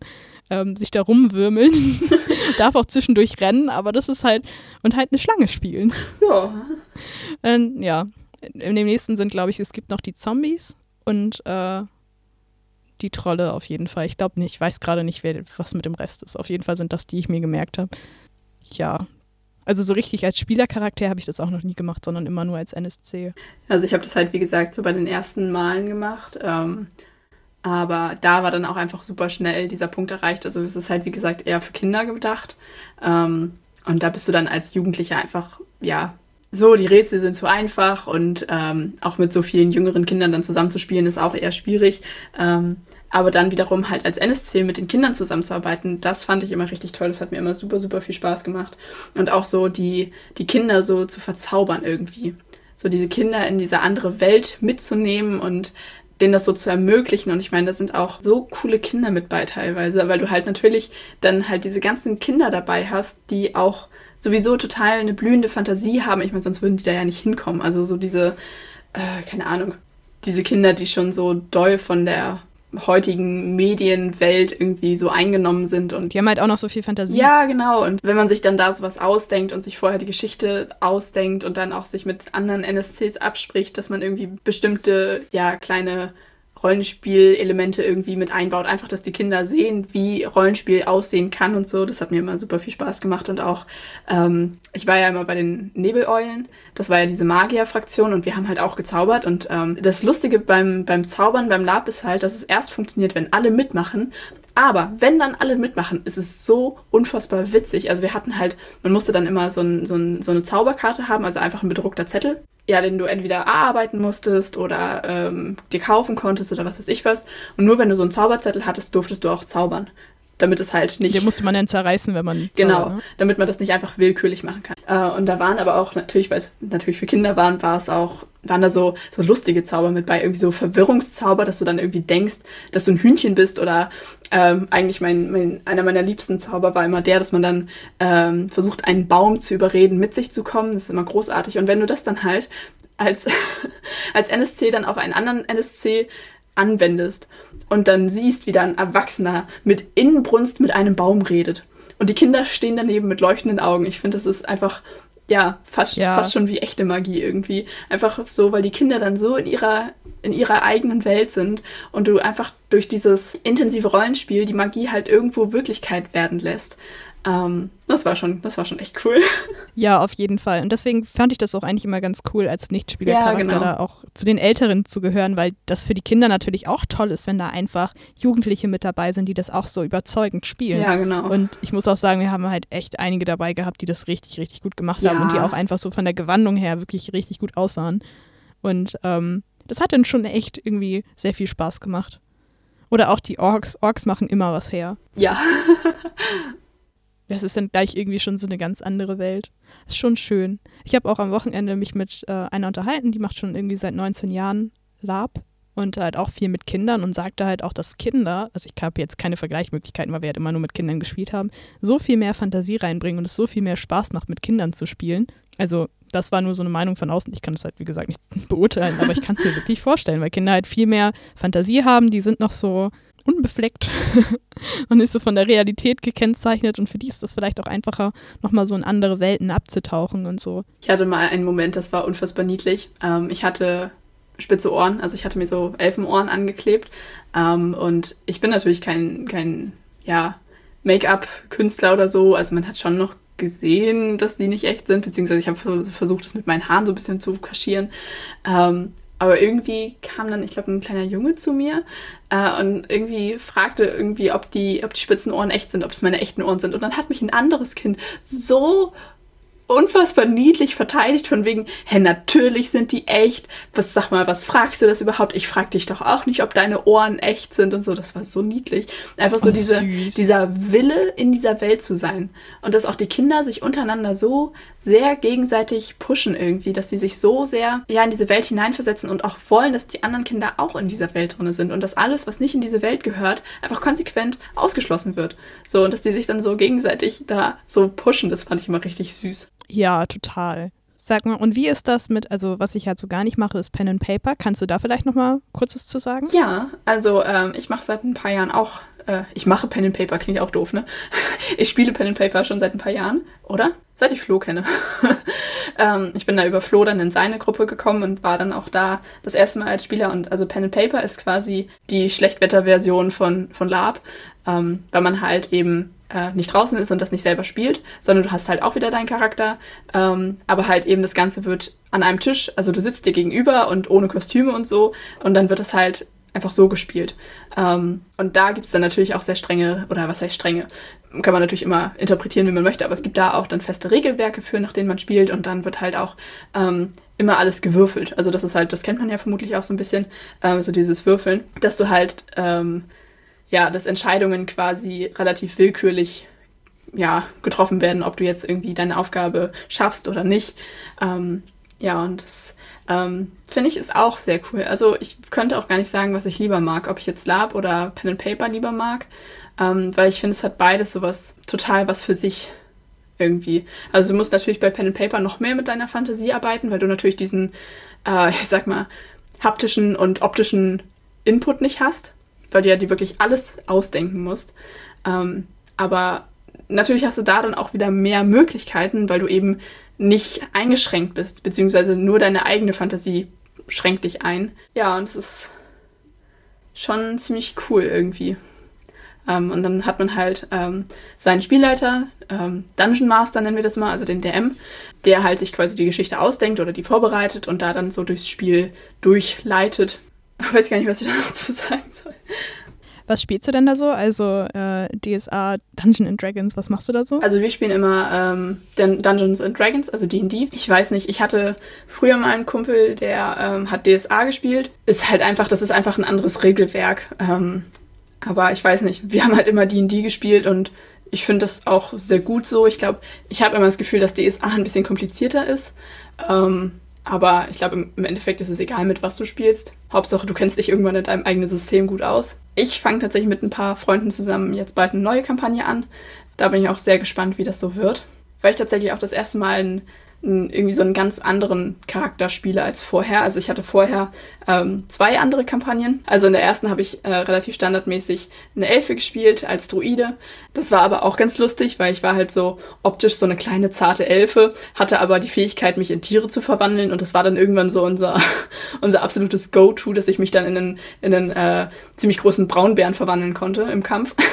ähm, sich da rumwürmeln, darf auch zwischendurch rennen, aber das ist halt und halt eine Schlange spielen. Ja. Und, ja, in dem nächsten sind glaube ich es gibt noch die Zombies und äh, die Trolle auf jeden Fall. Ich glaube nicht, ich weiß gerade nicht, wer, was mit dem Rest ist. Auf jeden Fall sind das, die ich mir gemerkt habe. Ja. Also so richtig als Spielercharakter habe ich das auch noch nie gemacht, sondern immer nur als NSC. Also ich habe das halt, wie gesagt, so bei den ersten Malen gemacht. Ähm, aber da war dann auch einfach super schnell dieser Punkt erreicht. Also es ist halt, wie gesagt, eher für Kinder gedacht. Ähm, und da bist du dann als Jugendlicher einfach, ja, so, die Rätsel sind zu einfach und ähm, auch mit so vielen jüngeren Kindern dann zusammenzuspielen, ist auch eher schwierig. Ähm, aber dann wiederum halt als NSC mit den Kindern zusammenzuarbeiten, das fand ich immer richtig toll. Das hat mir immer super, super viel Spaß gemacht. Und auch so die, die Kinder so zu verzaubern irgendwie. So diese Kinder in diese andere Welt mitzunehmen und denen das so zu ermöglichen. Und ich meine, da sind auch so coole Kinder mit bei teilweise, weil du halt natürlich dann halt diese ganzen Kinder dabei hast, die auch sowieso total eine blühende Fantasie haben. Ich meine, sonst würden die da ja nicht hinkommen. Also so diese, äh, keine Ahnung, diese Kinder, die schon so doll von der heutigen Medienwelt irgendwie so eingenommen sind und die haben halt auch noch so viel Fantasie. Ja, genau. Und wenn man sich dann da sowas ausdenkt und sich vorher die Geschichte ausdenkt und dann auch sich mit anderen NSCs abspricht, dass man irgendwie bestimmte, ja, kleine Rollenspielelemente irgendwie mit einbaut. Einfach, dass die Kinder sehen, wie Rollenspiel aussehen kann und so. Das hat mir immer super viel Spaß gemacht. Und auch, ähm, ich war ja immer bei den Nebeleulen. Das war ja diese Magier-Fraktion und wir haben halt auch gezaubert. Und ähm, das Lustige beim, beim Zaubern, beim Lab ist halt, dass es erst funktioniert, wenn alle mitmachen. Aber wenn dann alle mitmachen, ist es so unfassbar witzig. Also wir hatten halt, man musste dann immer so, ein, so, ein, so eine Zauberkarte haben, also einfach ein bedruckter Zettel ja, den du entweder erarbeiten musstest oder ähm, dir kaufen konntest oder was weiß ich was. Und nur wenn du so einen Zauberzettel hattest, durftest du auch zaubern. Damit es halt nicht. Den musste man dann zerreißen, wenn man. Genau, ne? damit man das nicht einfach willkürlich machen kann. Äh, und da waren aber auch natürlich, weil es natürlich für Kinder waren, war es auch waren da so, so lustige Zauber mit bei, irgendwie so Verwirrungszauber, dass du dann irgendwie denkst, dass du ein Hühnchen bist oder ähm, eigentlich mein, mein, einer meiner liebsten Zauber war immer der, dass man dann ähm, versucht, einen Baum zu überreden, mit sich zu kommen. Das ist immer großartig. Und wenn du das dann halt als, als NSC dann auf einen anderen NSC anwendest und dann siehst, wie da ein Erwachsener mit Inbrunst mit einem Baum redet. Und die Kinder stehen daneben mit leuchtenden Augen. Ich finde, das ist einfach ja, fast, ja. fast schon wie echte Magie irgendwie. Einfach so, weil die Kinder dann so in ihrer, in ihrer eigenen Welt sind und du einfach durch dieses intensive Rollenspiel die Magie halt irgendwo Wirklichkeit werden lässt. Ähm, das war schon, das war schon echt cool. Ja, auf jeden Fall. Und deswegen fand ich das auch eigentlich immer ganz cool, als Nichtspielercharakter ja, genau. da auch zu den Älteren zu gehören, weil das für die Kinder natürlich auch toll ist, wenn da einfach Jugendliche mit dabei sind, die das auch so überzeugend spielen. Ja, genau. Und ich muss auch sagen, wir haben halt echt einige dabei gehabt, die das richtig, richtig gut gemacht ja. haben und die auch einfach so von der Gewandung her wirklich richtig gut aussahen. Und ähm, das hat dann schon echt irgendwie sehr viel Spaß gemacht. Oder auch die Orks. Orks machen immer was her. Ja. das ist dann gleich irgendwie schon so eine ganz andere Welt. Ist schon schön. Ich habe auch am Wochenende mich mit äh, einer unterhalten, die macht schon irgendwie seit 19 Jahren Lab und halt auch viel mit Kindern und sagte halt auch, dass Kinder, also ich habe jetzt keine Vergleichsmöglichkeiten, weil wir halt immer nur mit Kindern gespielt haben, so viel mehr Fantasie reinbringen und es so viel mehr Spaß macht, mit Kindern zu spielen. Also das war nur so eine Meinung von außen. Ich kann das halt, wie gesagt, nicht beurteilen, aber ich kann es mir wirklich vorstellen, weil Kinder halt viel mehr Fantasie haben, die sind noch so unbefleckt und nicht so von der Realität gekennzeichnet und für die ist das vielleicht auch einfacher, nochmal so in andere Welten abzutauchen und so. Ich hatte mal einen Moment, das war unfassbar niedlich. Ähm, ich hatte spitze Ohren, also ich hatte mir so Elfenohren angeklebt ähm, und ich bin natürlich kein, kein ja, Make-up-Künstler oder so, also man hat schon noch gesehen, dass die nicht echt sind, beziehungsweise ich habe versucht, das mit meinen Haaren so ein bisschen zu kaschieren. Ähm, aber irgendwie kam dann, ich glaube, ein kleiner Junge zu mir äh, und irgendwie fragte irgendwie, ob die, ob die spitzen Ohren echt sind, ob es meine echten Ohren sind. Und dann hat mich ein anderes Kind so unfassbar niedlich verteidigt, von wegen, hä, natürlich sind die echt. Was, sag mal, was fragst du das überhaupt? Ich frag dich doch auch nicht, ob deine Ohren echt sind und so. Das war so niedlich. Einfach so oh, diese, dieser Wille, in dieser Welt zu sein. Und dass auch die Kinder sich untereinander so sehr gegenseitig pushen irgendwie, dass sie sich so sehr, ja, in diese Welt hineinversetzen und auch wollen, dass die anderen Kinder auch in dieser Welt drin sind und dass alles, was nicht in diese Welt gehört, einfach konsequent ausgeschlossen wird. So, und dass die sich dann so gegenseitig da so pushen, das fand ich immer richtig süß. Ja, total. Sag mal, und wie ist das mit, also was ich halt so gar nicht mache, ist Pen and Paper. Kannst du da vielleicht noch mal kurzes zu sagen? Ja, also ähm, ich mache seit ein paar Jahren auch, äh, ich mache Pen and Paper, klingt auch doof, ne? Ich spiele Pen and Paper schon seit ein paar Jahren, oder? Seit ich Flo kenne. ähm, ich bin da über Flo dann in seine Gruppe gekommen und war dann auch da das erste Mal als Spieler. Und also Pen and Paper ist quasi die Schlechtwetterversion von, von Lab, ähm, weil man halt eben äh, nicht draußen ist und das nicht selber spielt, sondern du hast halt auch wieder deinen Charakter, ähm, aber halt eben das Ganze wird an einem Tisch, also du sitzt dir gegenüber und ohne Kostüme und so und dann wird es halt einfach so gespielt. Ähm, und da gibt es dann natürlich auch sehr strenge, oder was heißt strenge, kann man natürlich immer interpretieren, wie man möchte, aber es gibt da auch dann feste Regelwerke für, nach denen man spielt und dann wird halt auch ähm, immer alles gewürfelt. Also das ist halt, das kennt man ja vermutlich auch so ein bisschen, ähm, so dieses Würfeln, dass du halt ähm, ja, dass Entscheidungen quasi relativ willkürlich ja, getroffen werden, ob du jetzt irgendwie deine Aufgabe schaffst oder nicht. Ähm, ja, und das ähm, finde ich ist auch sehr cool. Also ich könnte auch gar nicht sagen, was ich lieber mag, ob ich jetzt Lab oder Pen and Paper lieber mag, ähm, weil ich finde, es hat beides sowas total was für sich irgendwie. Also du musst natürlich bei Pen and Paper noch mehr mit deiner Fantasie arbeiten, weil du natürlich diesen, äh, ich sag mal, haptischen und optischen Input nicht hast, weil du ja dir wirklich alles ausdenken musst. Ähm, aber natürlich hast du da dann auch wieder mehr Möglichkeiten, weil du eben nicht eingeschränkt bist, beziehungsweise nur deine eigene Fantasie schränkt dich ein. Ja, und das ist schon ziemlich cool irgendwie. Ähm, und dann hat man halt ähm, seinen Spielleiter, ähm, Dungeon Master nennen wir das mal, also den DM, der halt sich quasi die Geschichte ausdenkt oder die vorbereitet und da dann so durchs Spiel durchleitet. Ich weiß gar nicht, was ich da noch zu sagen soll. Was spielst du denn da so? Also äh, DSA, Dungeons and Dragons, was machst du da so? Also wir spielen immer ähm, Dungeons and Dragons, also D&D. Ich weiß nicht, ich hatte früher mal einen Kumpel, der ähm, hat DSA gespielt. Ist halt einfach, das ist einfach ein anderes Regelwerk. Ähm, aber ich weiß nicht, wir haben halt immer D&D gespielt und ich finde das auch sehr gut so. Ich glaube, ich habe immer das Gefühl, dass DSA ein bisschen komplizierter ist. Ähm, aber ich glaube, im Endeffekt ist es egal, mit was du spielst. Hauptsache, du kennst dich irgendwann in deinem eigenen System gut aus. Ich fange tatsächlich mit ein paar Freunden zusammen jetzt bald eine neue Kampagne an. Da bin ich auch sehr gespannt, wie das so wird. Weil ich tatsächlich auch das erste Mal ein irgendwie so einen ganz anderen Charakter spiele als vorher. Also ich hatte vorher ähm, zwei andere Kampagnen. Also in der ersten habe ich äh, relativ standardmäßig eine Elfe gespielt als Druide. Das war aber auch ganz lustig, weil ich war halt so optisch so eine kleine zarte Elfe, hatte aber die Fähigkeit, mich in Tiere zu verwandeln und das war dann irgendwann so unser, unser absolutes Go-To, dass ich mich dann in einen, in einen äh, ziemlich großen Braunbären verwandeln konnte im Kampf.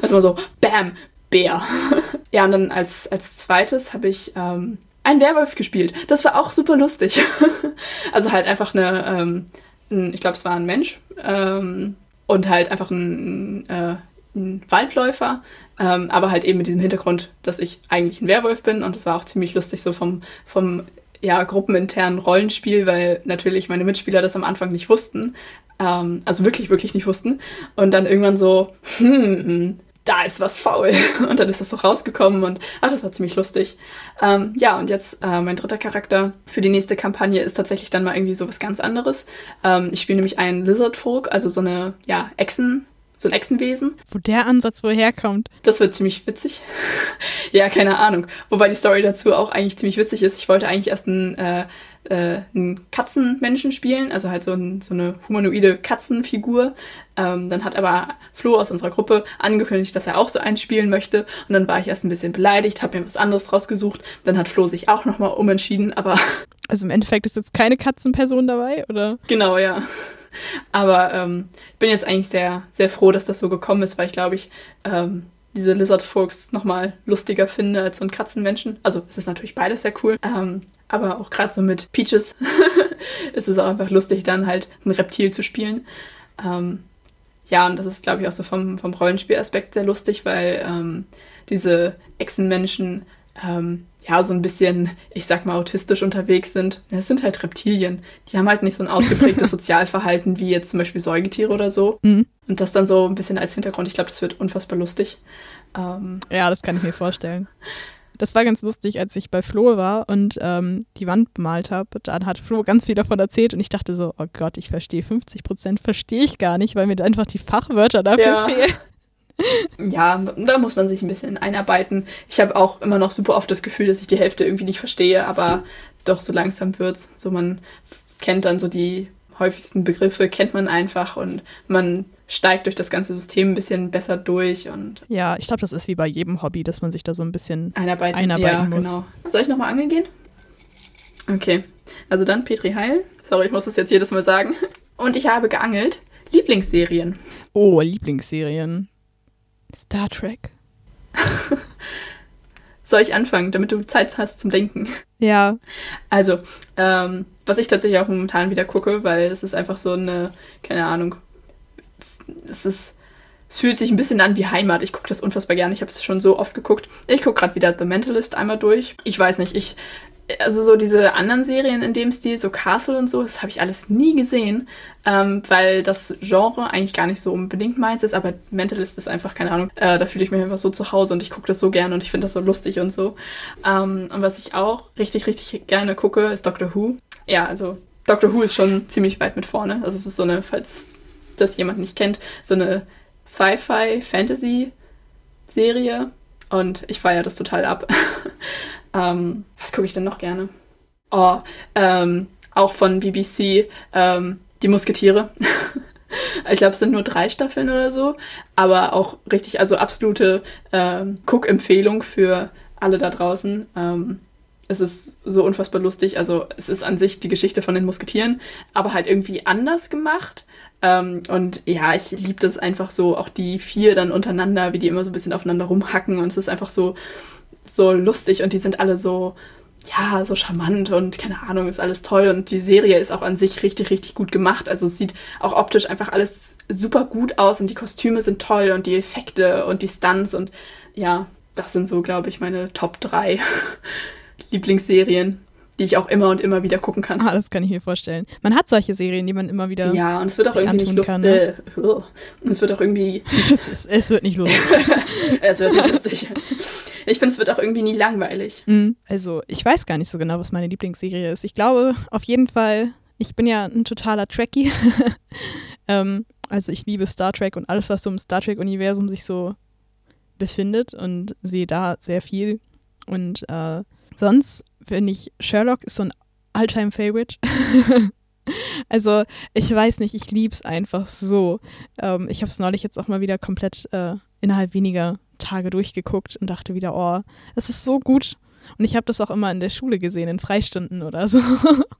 Also mal so, bam, Bär. ja, und dann als, als zweites habe ich ähm, einen Werwolf gespielt. Das war auch super lustig. also halt einfach eine, ähm, ein, ich glaube, es war ein Mensch ähm, und halt einfach ein, äh, ein Waldläufer, ähm, aber halt eben mit diesem Hintergrund, dass ich eigentlich ein Werwolf bin und das war auch ziemlich lustig so vom, vom ja, gruppeninternen Rollenspiel, weil natürlich meine Mitspieler das am Anfang nicht wussten. Ähm, also wirklich, wirklich nicht wussten. Und dann irgendwann so, hm, da ist was faul. Und dann ist das so rausgekommen und ach, das war ziemlich lustig. Ähm, ja, und jetzt äh, mein dritter Charakter für die nächste Kampagne ist tatsächlich dann mal irgendwie so was ganz anderes. Ähm, ich spiele nämlich einen Lizard Folk, also so eine, ja, Echsen, so ein Echsenwesen. Wo der Ansatz woher kommt. Das wird ziemlich witzig. ja, keine Ahnung. Wobei die Story dazu auch eigentlich ziemlich witzig ist. Ich wollte eigentlich erst einen, äh, äh, einen Katzenmenschen spielen, also halt so, ein, so eine humanoide Katzenfigur. Ähm, dann hat aber Flo aus unserer Gruppe angekündigt, dass er auch so einen spielen möchte. Und dann war ich erst ein bisschen beleidigt, habe mir was anderes rausgesucht. Dann hat Flo sich auch nochmal umentschieden, aber. Also im Endeffekt ist jetzt keine Katzenperson dabei, oder? Genau, ja. Aber ähm, ich bin jetzt eigentlich sehr, sehr froh, dass das so gekommen ist, weil ich glaube ich ähm, diese Lizard Folks nochmal lustiger finde als so ein Katzenmenschen. Also es ist natürlich beides sehr cool. Ähm, aber auch gerade so mit Peaches ist es auch einfach lustig, dann halt ein Reptil zu spielen. Ähm, ja, und das ist, glaube ich, auch so vom, vom Rollenspielaspekt sehr lustig, weil ähm, diese Echsenmenschen ähm, ja, so ein bisschen, ich sag mal, autistisch unterwegs sind. Das sind halt Reptilien. Die haben halt nicht so ein ausgeprägtes Sozialverhalten wie jetzt zum Beispiel Säugetiere oder so. Mhm. Und das dann so ein bisschen als Hintergrund. Ich glaube, das wird unfassbar lustig. Ähm, ja, das kann ich mir vorstellen. Das war ganz lustig, als ich bei Flo war und ähm, die Wand bemalt habe. Dann hat Flo ganz viel davon erzählt und ich dachte so, oh Gott, ich verstehe 50 Prozent, verstehe ich gar nicht, weil mir einfach die Fachwörter dafür ja. fehlen ja, da muss man sich ein bisschen einarbeiten. Ich habe auch immer noch super oft das Gefühl, dass ich die Hälfte irgendwie nicht verstehe, aber doch so langsam wird's. So man kennt dann so die häufigsten Begriffe, kennt man einfach und man steigt durch das ganze System ein bisschen besser durch und ja, ich glaube, das ist wie bei jedem Hobby, dass man sich da so ein bisschen einarbeiten, einarbeiten ja, muss. Genau. Soll ich nochmal angeln gehen? Okay, also dann Petri Heil. Sorry, ich muss das jetzt jedes Mal sagen. Und ich habe geangelt. Lieblingsserien. Oh, Lieblingsserien. Star Trek. Soll ich anfangen, damit du Zeit hast zum Denken? Ja. Also, ähm, was ich tatsächlich auch momentan wieder gucke, weil das ist einfach so eine, keine Ahnung, es ist, es fühlt sich ein bisschen an wie Heimat. Ich gucke das unfassbar gerne. Ich habe es schon so oft geguckt. Ich gucke gerade wieder The Mentalist einmal durch. Ich weiß nicht, ich also so diese anderen Serien in dem Stil, so Castle und so, das habe ich alles nie gesehen, ähm, weil das Genre eigentlich gar nicht so unbedingt meins ist, aber Mentalist ist einfach, keine Ahnung, äh, da fühle ich mich einfach so zu Hause und ich gucke das so gerne und ich finde das so lustig und so. Ähm, und was ich auch richtig, richtig gerne gucke, ist Doctor Who. Ja, also Doctor Who ist schon ziemlich weit mit vorne. Also es ist so eine, falls das jemand nicht kennt, so eine Sci-Fi-Fantasy-Serie und ich feiere das total ab. Ähm, was gucke ich denn noch gerne? Oh, ähm, auch von BBC, ähm, Die Musketiere. ich glaube, es sind nur drei Staffeln oder so, aber auch richtig, also absolute ähm, Cook-Empfehlung für alle da draußen. Ähm, es ist so unfassbar lustig. Also es ist an sich die Geschichte von den Musketieren, aber halt irgendwie anders gemacht. Ähm, und ja, ich liebe das einfach so, auch die vier dann untereinander, wie die immer so ein bisschen aufeinander rumhacken. Und es ist einfach so, so lustig und die sind alle so, ja, so charmant und keine Ahnung, ist alles toll. Und die Serie ist auch an sich richtig, richtig gut gemacht. Also es sieht auch optisch einfach alles super gut aus und die Kostüme sind toll und die Effekte und die Stunts und ja, das sind so, glaube ich, meine Top 3 Lieblingsserien, die ich auch immer und immer wieder gucken kann. Ah, das kann ich mir vorstellen. Man hat solche Serien, die man immer wieder. Ja, und es wird auch irgendwie nicht lustig. Ne? Äh, und es wird auch irgendwie. es, es, wird nicht lustig. es wird nicht lustig. Ich finde, es wird auch irgendwie nie langweilig. Mhm. Also, ich weiß gar nicht so genau, was meine Lieblingsserie ist. Ich glaube auf jeden Fall, ich bin ja ein totaler Trekkie. ähm, also, ich liebe Star Trek und alles, was so im Star Trek-Universum sich so befindet und sehe da sehr viel. Und äh, sonst finde ich, Sherlock ist so ein Alltime-Favorite. also, ich weiß nicht, ich liebe es einfach so. Ähm, ich habe es neulich jetzt auch mal wieder komplett äh, innerhalb weniger Tage durchgeguckt und dachte wieder, oh, es ist so gut. Und ich habe das auch immer in der Schule gesehen, in Freistunden oder so.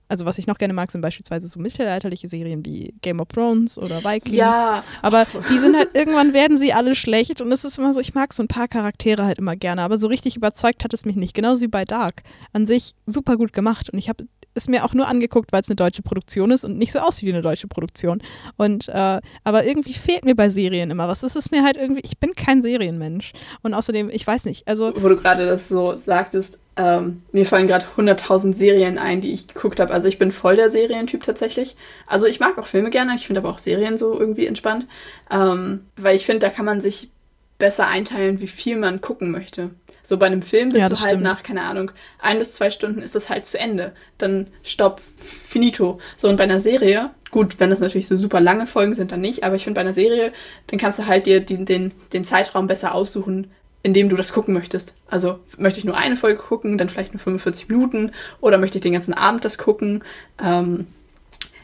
Also was ich noch gerne mag, sind beispielsweise so mittelalterliche Serien wie Game of Thrones oder Vikings. Ja. Aber die sind halt, irgendwann werden sie alle schlecht und es ist immer so, ich mag so ein paar Charaktere halt immer gerne, aber so richtig überzeugt hat es mich nicht. Genauso wie bei Dark. An sich super gut gemacht und ich habe es mir auch nur angeguckt, weil es eine deutsche Produktion ist und nicht so aussieht wie eine deutsche Produktion. Und äh, aber irgendwie fehlt mir bei Serien immer was. Es ist mir halt irgendwie, ich bin kein Serienmensch. Und außerdem, ich weiß nicht, also. Wo du gerade das so sagtest, ähm, mir fallen gerade 100.000 Serien ein, die ich geguckt habe. Also ich bin voll der Serientyp tatsächlich. Also ich mag auch Filme gerne, ich finde aber auch Serien so irgendwie entspannt. Ähm, weil ich finde, da kann man sich besser einteilen, wie viel man gucken möchte. So bei einem Film bist ja, du halt stimmt. nach, keine Ahnung, ein bis zwei Stunden ist das halt zu Ende. Dann stopp, finito. So, und bei einer Serie, gut, wenn das natürlich so super lange Folgen sind, dann nicht, aber ich finde bei einer Serie, dann kannst du halt dir den, den, den Zeitraum besser aussuchen, in dem du das gucken möchtest. Also möchte ich nur eine Folge gucken, dann vielleicht nur 45 Minuten oder möchte ich den ganzen Abend das gucken. Ähm,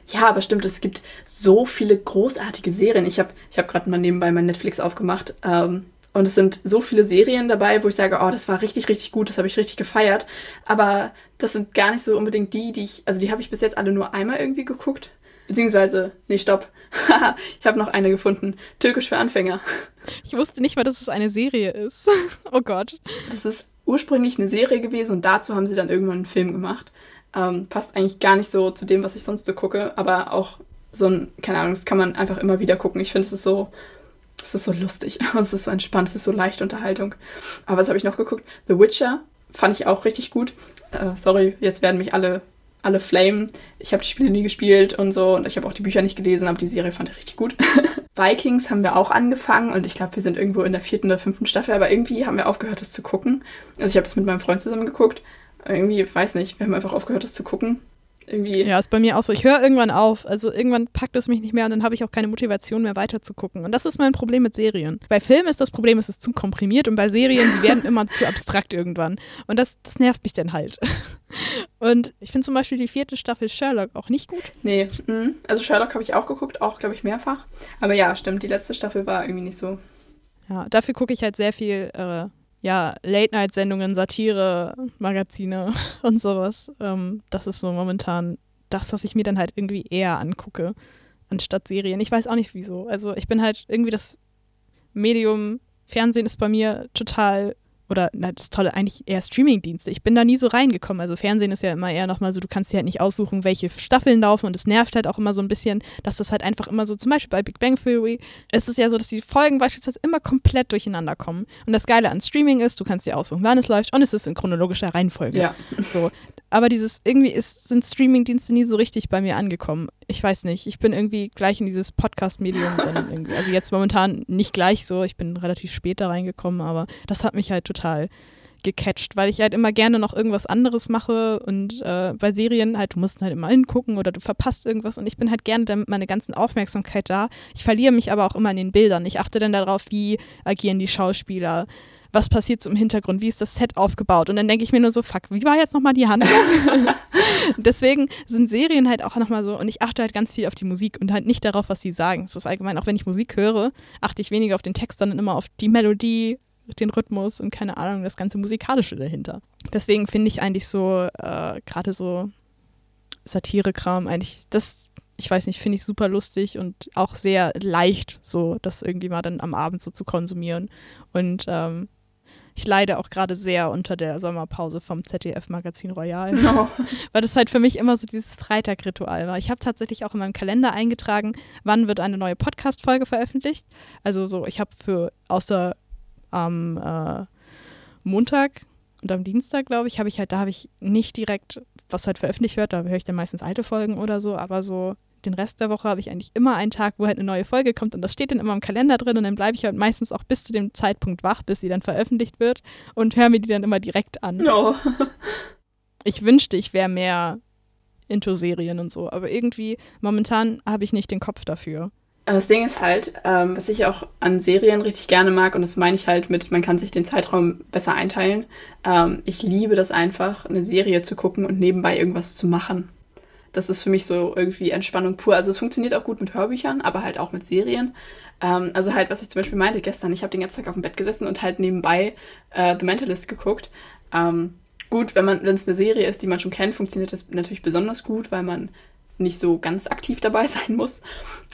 ja, aber stimmt, es gibt so viele großartige Serien. Ich habe ich hab gerade mal nebenbei mein Netflix aufgemacht. Ähm, und es sind so viele Serien dabei, wo ich sage, oh, das war richtig, richtig gut, das habe ich richtig gefeiert. Aber das sind gar nicht so unbedingt die, die ich, also die habe ich bis jetzt alle nur einmal irgendwie geguckt. Beziehungsweise, nee, stopp. ich habe noch eine gefunden. Türkisch für Anfänger. Ich wusste nicht mal, dass es eine Serie ist. oh Gott. Das ist ursprünglich eine Serie gewesen und dazu haben sie dann irgendwann einen Film gemacht. Ähm, passt eigentlich gar nicht so zu dem, was ich sonst so gucke, aber auch so ein, keine Ahnung, das kann man einfach immer wieder gucken. Ich finde, es ist so es ist so lustig. Es ist so entspannt. Es ist so leichte Unterhaltung. Aber was habe ich noch geguckt? The Witcher fand ich auch richtig gut. Äh, sorry, jetzt werden mich alle, alle flamen. Ich habe die Spiele nie gespielt und so. Und ich habe auch die Bücher nicht gelesen, aber die Serie fand ich richtig gut. Vikings haben wir auch angefangen und ich glaube, wir sind irgendwo in der vierten oder fünften Staffel, aber irgendwie haben wir aufgehört, das zu gucken. Also ich habe das mit meinem Freund zusammen geguckt. Irgendwie, weiß nicht, wir haben einfach aufgehört, das zu gucken. Irgendwie. Ja, ist bei mir auch so. Ich höre irgendwann auf. Also irgendwann packt es mich nicht mehr und dann habe ich auch keine Motivation mehr weiter zu gucken. Und das ist mein Problem mit Serien. Bei Filmen ist das Problem, es ist zu komprimiert und bei Serien, die werden immer zu abstrakt irgendwann. Und das, das nervt mich dann halt. Und ich finde zum Beispiel die vierte Staffel Sherlock auch nicht gut. Nee, mh. also Sherlock habe ich auch geguckt, auch glaube ich mehrfach. Aber ja, stimmt, die letzte Staffel war irgendwie nicht so. Ja, dafür gucke ich halt sehr viel äh, ja, Late-Night-Sendungen, Satire, Magazine und sowas. Ähm, das ist so momentan das, was ich mir dann halt irgendwie eher angucke, anstatt Serien. Ich weiß auch nicht wieso. Also ich bin halt irgendwie das Medium, Fernsehen ist bei mir total oder na, das Tolle, eigentlich eher Streamingdienste. Ich bin da nie so reingekommen. Also Fernsehen ist ja immer eher nochmal so, du kannst dir halt nicht aussuchen, welche Staffeln laufen und es nervt halt auch immer so ein bisschen, dass das halt einfach immer so, zum Beispiel bei Big Bang Theory, ist es ja so, dass die Folgen beispielsweise immer komplett durcheinander kommen. Und das Geile an Streaming ist, du kannst dir aussuchen, wann es läuft und es ist in chronologischer Reihenfolge. Ja. So. Aber dieses, irgendwie ist, sind Streamingdienste nie so richtig bei mir angekommen. Ich weiß nicht. Ich bin irgendwie gleich in dieses Podcast-Medium Also jetzt momentan nicht gleich so. Ich bin relativ spät da reingekommen, aber das hat mich halt total gecatcht, weil ich halt immer gerne noch irgendwas anderes mache und äh, bei Serien halt, du musst halt immer hingucken oder du verpasst irgendwas und ich bin halt gerne damit meine ganzen Aufmerksamkeit da. Ich verliere mich aber auch immer in den Bildern. Ich achte dann darauf, wie agieren die Schauspieler, was passiert so im Hintergrund, wie ist das Set aufgebaut. Und dann denke ich mir nur so, fuck, wie war jetzt nochmal die Handlung? deswegen sind Serien halt auch nochmal so, und ich achte halt ganz viel auf die Musik und halt nicht darauf, was sie sagen. Es ist allgemein, auch wenn ich Musik höre, achte ich weniger auf den Text, sondern immer auf die Melodie, den Rhythmus und keine Ahnung, das ganze Musikalische dahinter. Deswegen finde ich eigentlich so, äh, gerade so Satire-Kram eigentlich, das, ich weiß nicht, finde ich super lustig und auch sehr leicht, so das irgendwie mal dann am Abend so zu konsumieren. Und ähm, ich leide auch gerade sehr unter der Sommerpause vom ZDF-Magazin Royal. No. Weil das halt für mich immer so dieses Freitag-Ritual war. Ich habe tatsächlich auch in meinem Kalender eingetragen, wann wird eine neue Podcast-Folge veröffentlicht. Also so, ich habe für außer am äh, Montag und am Dienstag, glaube ich, habe ich halt, da habe ich nicht direkt, was halt veröffentlicht wird, da höre ich dann meistens alte Folgen oder so, aber so den Rest der Woche habe ich eigentlich immer einen Tag, wo halt eine neue Folge kommt und das steht dann immer im Kalender drin und dann bleibe ich halt meistens auch bis zu dem Zeitpunkt wach, bis sie dann veröffentlicht wird und höre mir die dann immer direkt an. No. ich wünschte, ich wäre mehr into Serien und so, aber irgendwie momentan habe ich nicht den Kopf dafür. Aber das Ding ist halt, ähm, was ich auch an Serien richtig gerne mag, und das meine ich halt mit, man kann sich den Zeitraum besser einteilen. Ähm, ich liebe das einfach, eine Serie zu gucken und nebenbei irgendwas zu machen. Das ist für mich so irgendwie Entspannung pur. Also es funktioniert auch gut mit Hörbüchern, aber halt auch mit Serien. Ähm, also halt, was ich zum Beispiel meinte gestern, ich habe den ganzen Tag auf dem Bett gesessen und halt nebenbei äh, The Mentalist geguckt. Ähm, gut, wenn es eine Serie ist, die man schon kennt, funktioniert das natürlich besonders gut, weil man nicht so ganz aktiv dabei sein muss.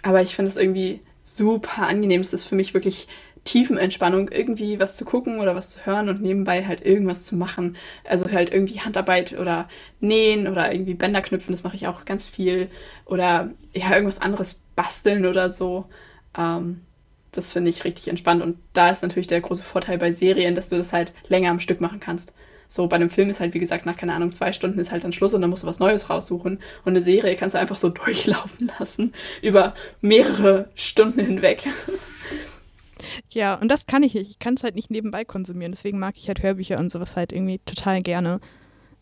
Aber ich finde es irgendwie super angenehm. Es ist für mich wirklich Tiefenentspannung, irgendwie was zu gucken oder was zu hören und nebenbei halt irgendwas zu machen. Also halt irgendwie Handarbeit oder Nähen oder irgendwie Bänder knüpfen, das mache ich auch ganz viel. Oder ja, irgendwas anderes basteln oder so. Ähm, das finde ich richtig entspannt. Und da ist natürlich der große Vorteil bei Serien, dass du das halt länger am Stück machen kannst. So bei einem Film ist halt, wie gesagt, nach, keine Ahnung, zwei Stunden ist halt dann Schluss und dann musst du was Neues raussuchen. Und eine Serie kannst du einfach so durchlaufen lassen über mehrere Stunden hinweg. Ja, und das kann ich nicht. Ich kann es halt nicht nebenbei konsumieren. Deswegen mag ich halt Hörbücher und sowas halt irgendwie total gerne.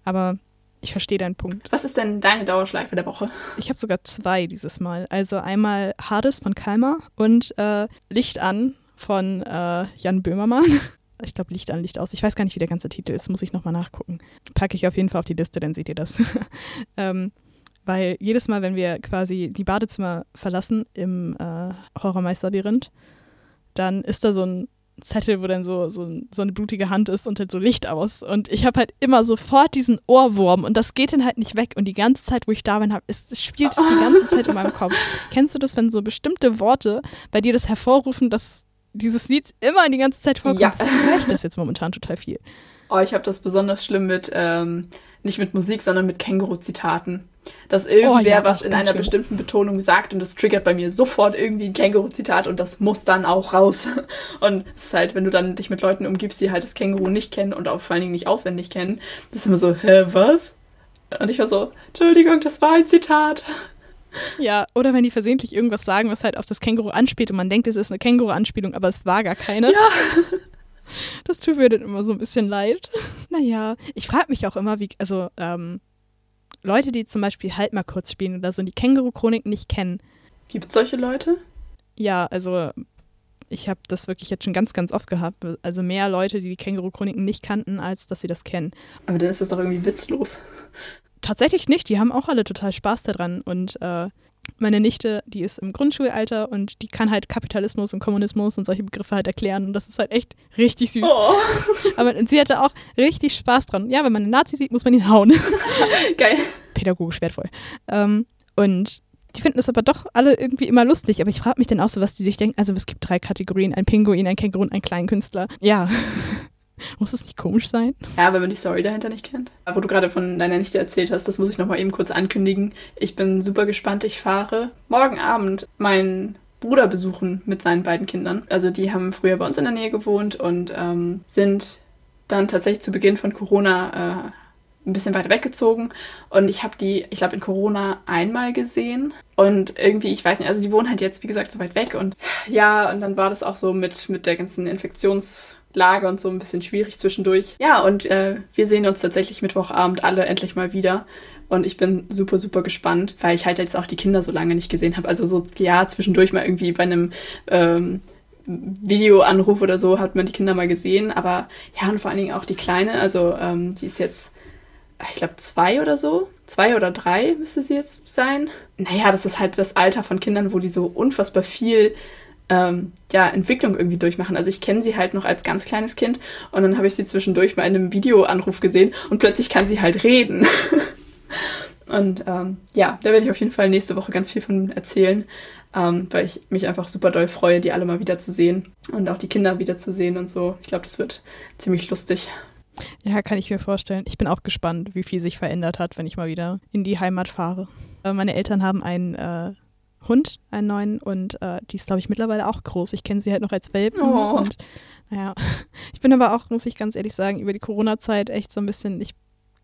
Aber ich verstehe deinen Punkt. Was ist denn deine Dauerschleife der Woche? Ich habe sogar zwei dieses Mal. Also einmal Hades von Kalmar und äh, Licht an von äh, Jan Böhmermann ich glaube, Licht an, Licht aus. Ich weiß gar nicht, wie der ganze Titel ist, muss ich nochmal nachgucken. Packe ich auf jeden Fall auf die Liste, dann seht ihr das. ähm, weil jedes Mal, wenn wir quasi die Badezimmer verlassen im äh, Horrormeister-Labyrinth, dann ist da so ein Zettel, wo dann so, so, so, eine blutige Hand ist und halt so Licht aus. Und ich habe halt immer sofort diesen Ohrwurm und das geht dann halt nicht weg. Und die ganze Zeit, wo ich da bin, hab, ist, spielt es die ganze Zeit in meinem Kopf. Kennst du das, wenn so bestimmte Worte bei dir das hervorrufen, dass dieses Lied immer die ganze Zeit vorkommt. Ja. Deswegen höre ich das jetzt momentan total viel. Oh, ich habe das besonders schlimm mit, ähm, nicht mit Musik, sondern mit Känguru-Zitaten. Dass irgendwer oh, ja, was in einer schön. bestimmten Betonung sagt und das triggert bei mir sofort irgendwie ein Känguru-Zitat und das muss dann auch raus. Und es ist halt, wenn du dann dich mit Leuten umgibst, die halt das Känguru nicht kennen und auch vor allen Dingen nicht auswendig kennen, das ist immer so, hä, was? Und ich war so, Entschuldigung, das war ein Zitat. Ja, oder wenn die versehentlich irgendwas sagen, was halt auf das Känguru anspielt und man denkt, es ist eine Känguru-Anspielung, aber es war gar keine. Ja. Das tut mir dann immer so ein bisschen leid. Naja, ich frage mich auch immer, wie, also, ähm, Leute, die zum Beispiel halt mal kurz spielen oder so und die Känguru-Chronik nicht kennen. Gibt es solche Leute? Ja, also ich habe das wirklich jetzt schon ganz, ganz oft gehabt. Also mehr Leute, die die Känguru-Chroniken nicht kannten, als dass sie das kennen. Aber dann ist das doch irgendwie witzlos tatsächlich nicht. Die haben auch alle total Spaß daran. Und äh, meine Nichte, die ist im Grundschulalter und die kann halt Kapitalismus und Kommunismus und solche Begriffe halt erklären. Und das ist halt echt richtig süß. Oh. Aber sie hatte auch richtig Spaß dran. Ja, wenn man einen Nazi sieht, muss man ihn hauen. Geil. Pädagogisch wertvoll. Ähm, und die finden es aber doch alle irgendwie immer lustig. Aber ich frage mich dann auch so, was die sich denken. Also es gibt drei Kategorien: ein Pinguin, ein Känguru und ein Kleinkünstler. Ja. Muss das nicht komisch sein? Ja, wenn man die Story dahinter nicht kennt. Wo du gerade von deiner Nichte erzählt hast, das muss ich nochmal eben kurz ankündigen. Ich bin super gespannt. Ich fahre morgen Abend meinen Bruder besuchen mit seinen beiden Kindern. Also die haben früher bei uns in der Nähe gewohnt und ähm, sind dann tatsächlich zu Beginn von Corona äh, ein bisschen weiter weggezogen. Und ich habe die, ich glaube, in Corona einmal gesehen. Und irgendwie, ich weiß nicht, also die wohnen halt jetzt, wie gesagt, so weit weg. Und ja, und dann war das auch so mit, mit der ganzen Infektions- Lage und so ein bisschen schwierig zwischendurch. Ja, und äh, wir sehen uns tatsächlich Mittwochabend alle endlich mal wieder. Und ich bin super, super gespannt, weil ich halt jetzt auch die Kinder so lange nicht gesehen habe. Also so, ja, zwischendurch mal irgendwie bei einem ähm, Videoanruf oder so hat man die Kinder mal gesehen. Aber ja, und vor allen Dingen auch die Kleine, also ähm, die ist jetzt, ich glaube, zwei oder so. zwei oder drei müsste sie jetzt sein. Naja, das ist halt das Alter von Kindern, wo die so unfassbar viel ähm, ja, Entwicklung irgendwie durchmachen. Also ich kenne sie halt noch als ganz kleines Kind und dann habe ich sie zwischendurch mal in einem Videoanruf gesehen und plötzlich kann sie halt reden. und ähm, ja, da werde ich auf jeden Fall nächste Woche ganz viel von erzählen, ähm, weil ich mich einfach super doll freue, die alle mal wieder zu sehen und auch die Kinder wieder zu sehen und so. Ich glaube, das wird ziemlich lustig. Ja, kann ich mir vorstellen. Ich bin auch gespannt, wie viel sich verändert hat, wenn ich mal wieder in die Heimat fahre. Äh, meine Eltern haben einen äh, Hund, einen neuen, und äh, die ist, glaube ich, mittlerweile auch groß. Ich kenne sie halt noch als Welpen. Oh. Und naja, ich bin aber auch, muss ich ganz ehrlich sagen, über die Corona-Zeit echt so ein bisschen, ich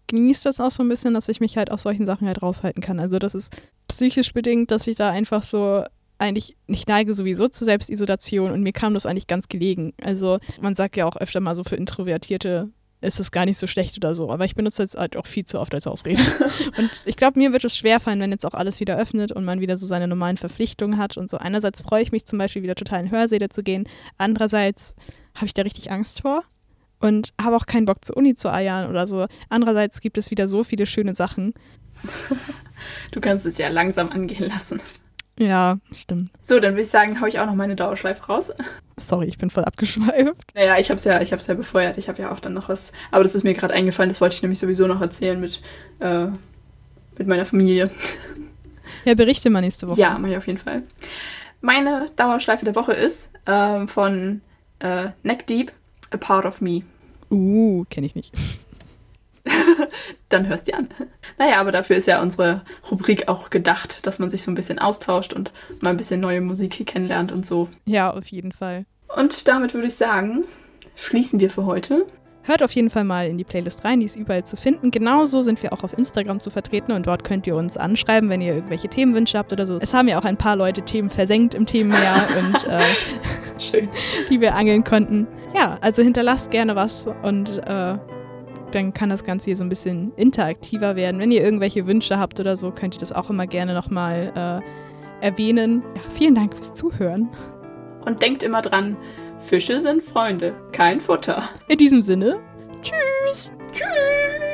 genieße das auch so ein bisschen, dass ich mich halt aus solchen Sachen halt raushalten kann. Also das ist psychisch bedingt, dass ich da einfach so eigentlich, ich neige sowieso zur Selbstisolation und mir kam das eigentlich ganz gelegen. Also man sagt ja auch öfter mal so für Introvertierte ist es gar nicht so schlecht oder so. Aber ich benutze es halt auch viel zu oft als Ausrede. und ich glaube, mir wird es schwerfallen, wenn jetzt auch alles wieder öffnet und man wieder so seine normalen Verpflichtungen hat und so. Einerseits freue ich mich zum Beispiel wieder total in Hörsäle zu gehen. Andererseits habe ich da richtig Angst vor und habe auch keinen Bock zur Uni zu eiern oder so. Andererseits gibt es wieder so viele schöne Sachen. du kannst es ja langsam angehen lassen. Ja, stimmt. So, dann würde ich sagen, haue ich auch noch meine Dauerschleife raus. Sorry, ich bin voll abgeschweift. Naja, ich habe es ja, ja befeuert. Ich habe ja auch dann noch was. Aber das ist mir gerade eingefallen, das wollte ich nämlich sowieso noch erzählen mit, äh, mit meiner Familie. Ja, berichte mal nächste Woche. Ja, mache ich auf jeden Fall. Meine Dauerschleife der Woche ist ähm, von äh, Neck Deep, A Part of Me. Uh, kenne ich nicht. dann hörst du an. Naja, aber dafür ist ja unsere Rubrik auch gedacht, dass man sich so ein bisschen austauscht und mal ein bisschen neue Musik kennenlernt und so. Ja, auf jeden Fall. Und damit würde ich sagen, schließen wir für heute. Hört auf jeden Fall mal in die Playlist rein, die ist überall zu finden. Genauso sind wir auch auf Instagram zu vertreten und dort könnt ihr uns anschreiben, wenn ihr irgendwelche Themenwünsche habt oder so. Es haben ja auch ein paar Leute Themen versenkt im Themenjahr und äh, Schön. die wir angeln konnten. Ja, also hinterlasst gerne was und äh, dann kann das Ganze hier so ein bisschen interaktiver werden. Wenn ihr irgendwelche Wünsche habt oder so, könnt ihr das auch immer gerne nochmal äh, erwähnen. Ja, vielen Dank fürs Zuhören. Und denkt immer dran, Fische sind Freunde, kein Futter. In diesem Sinne, tschüss. Tschüss.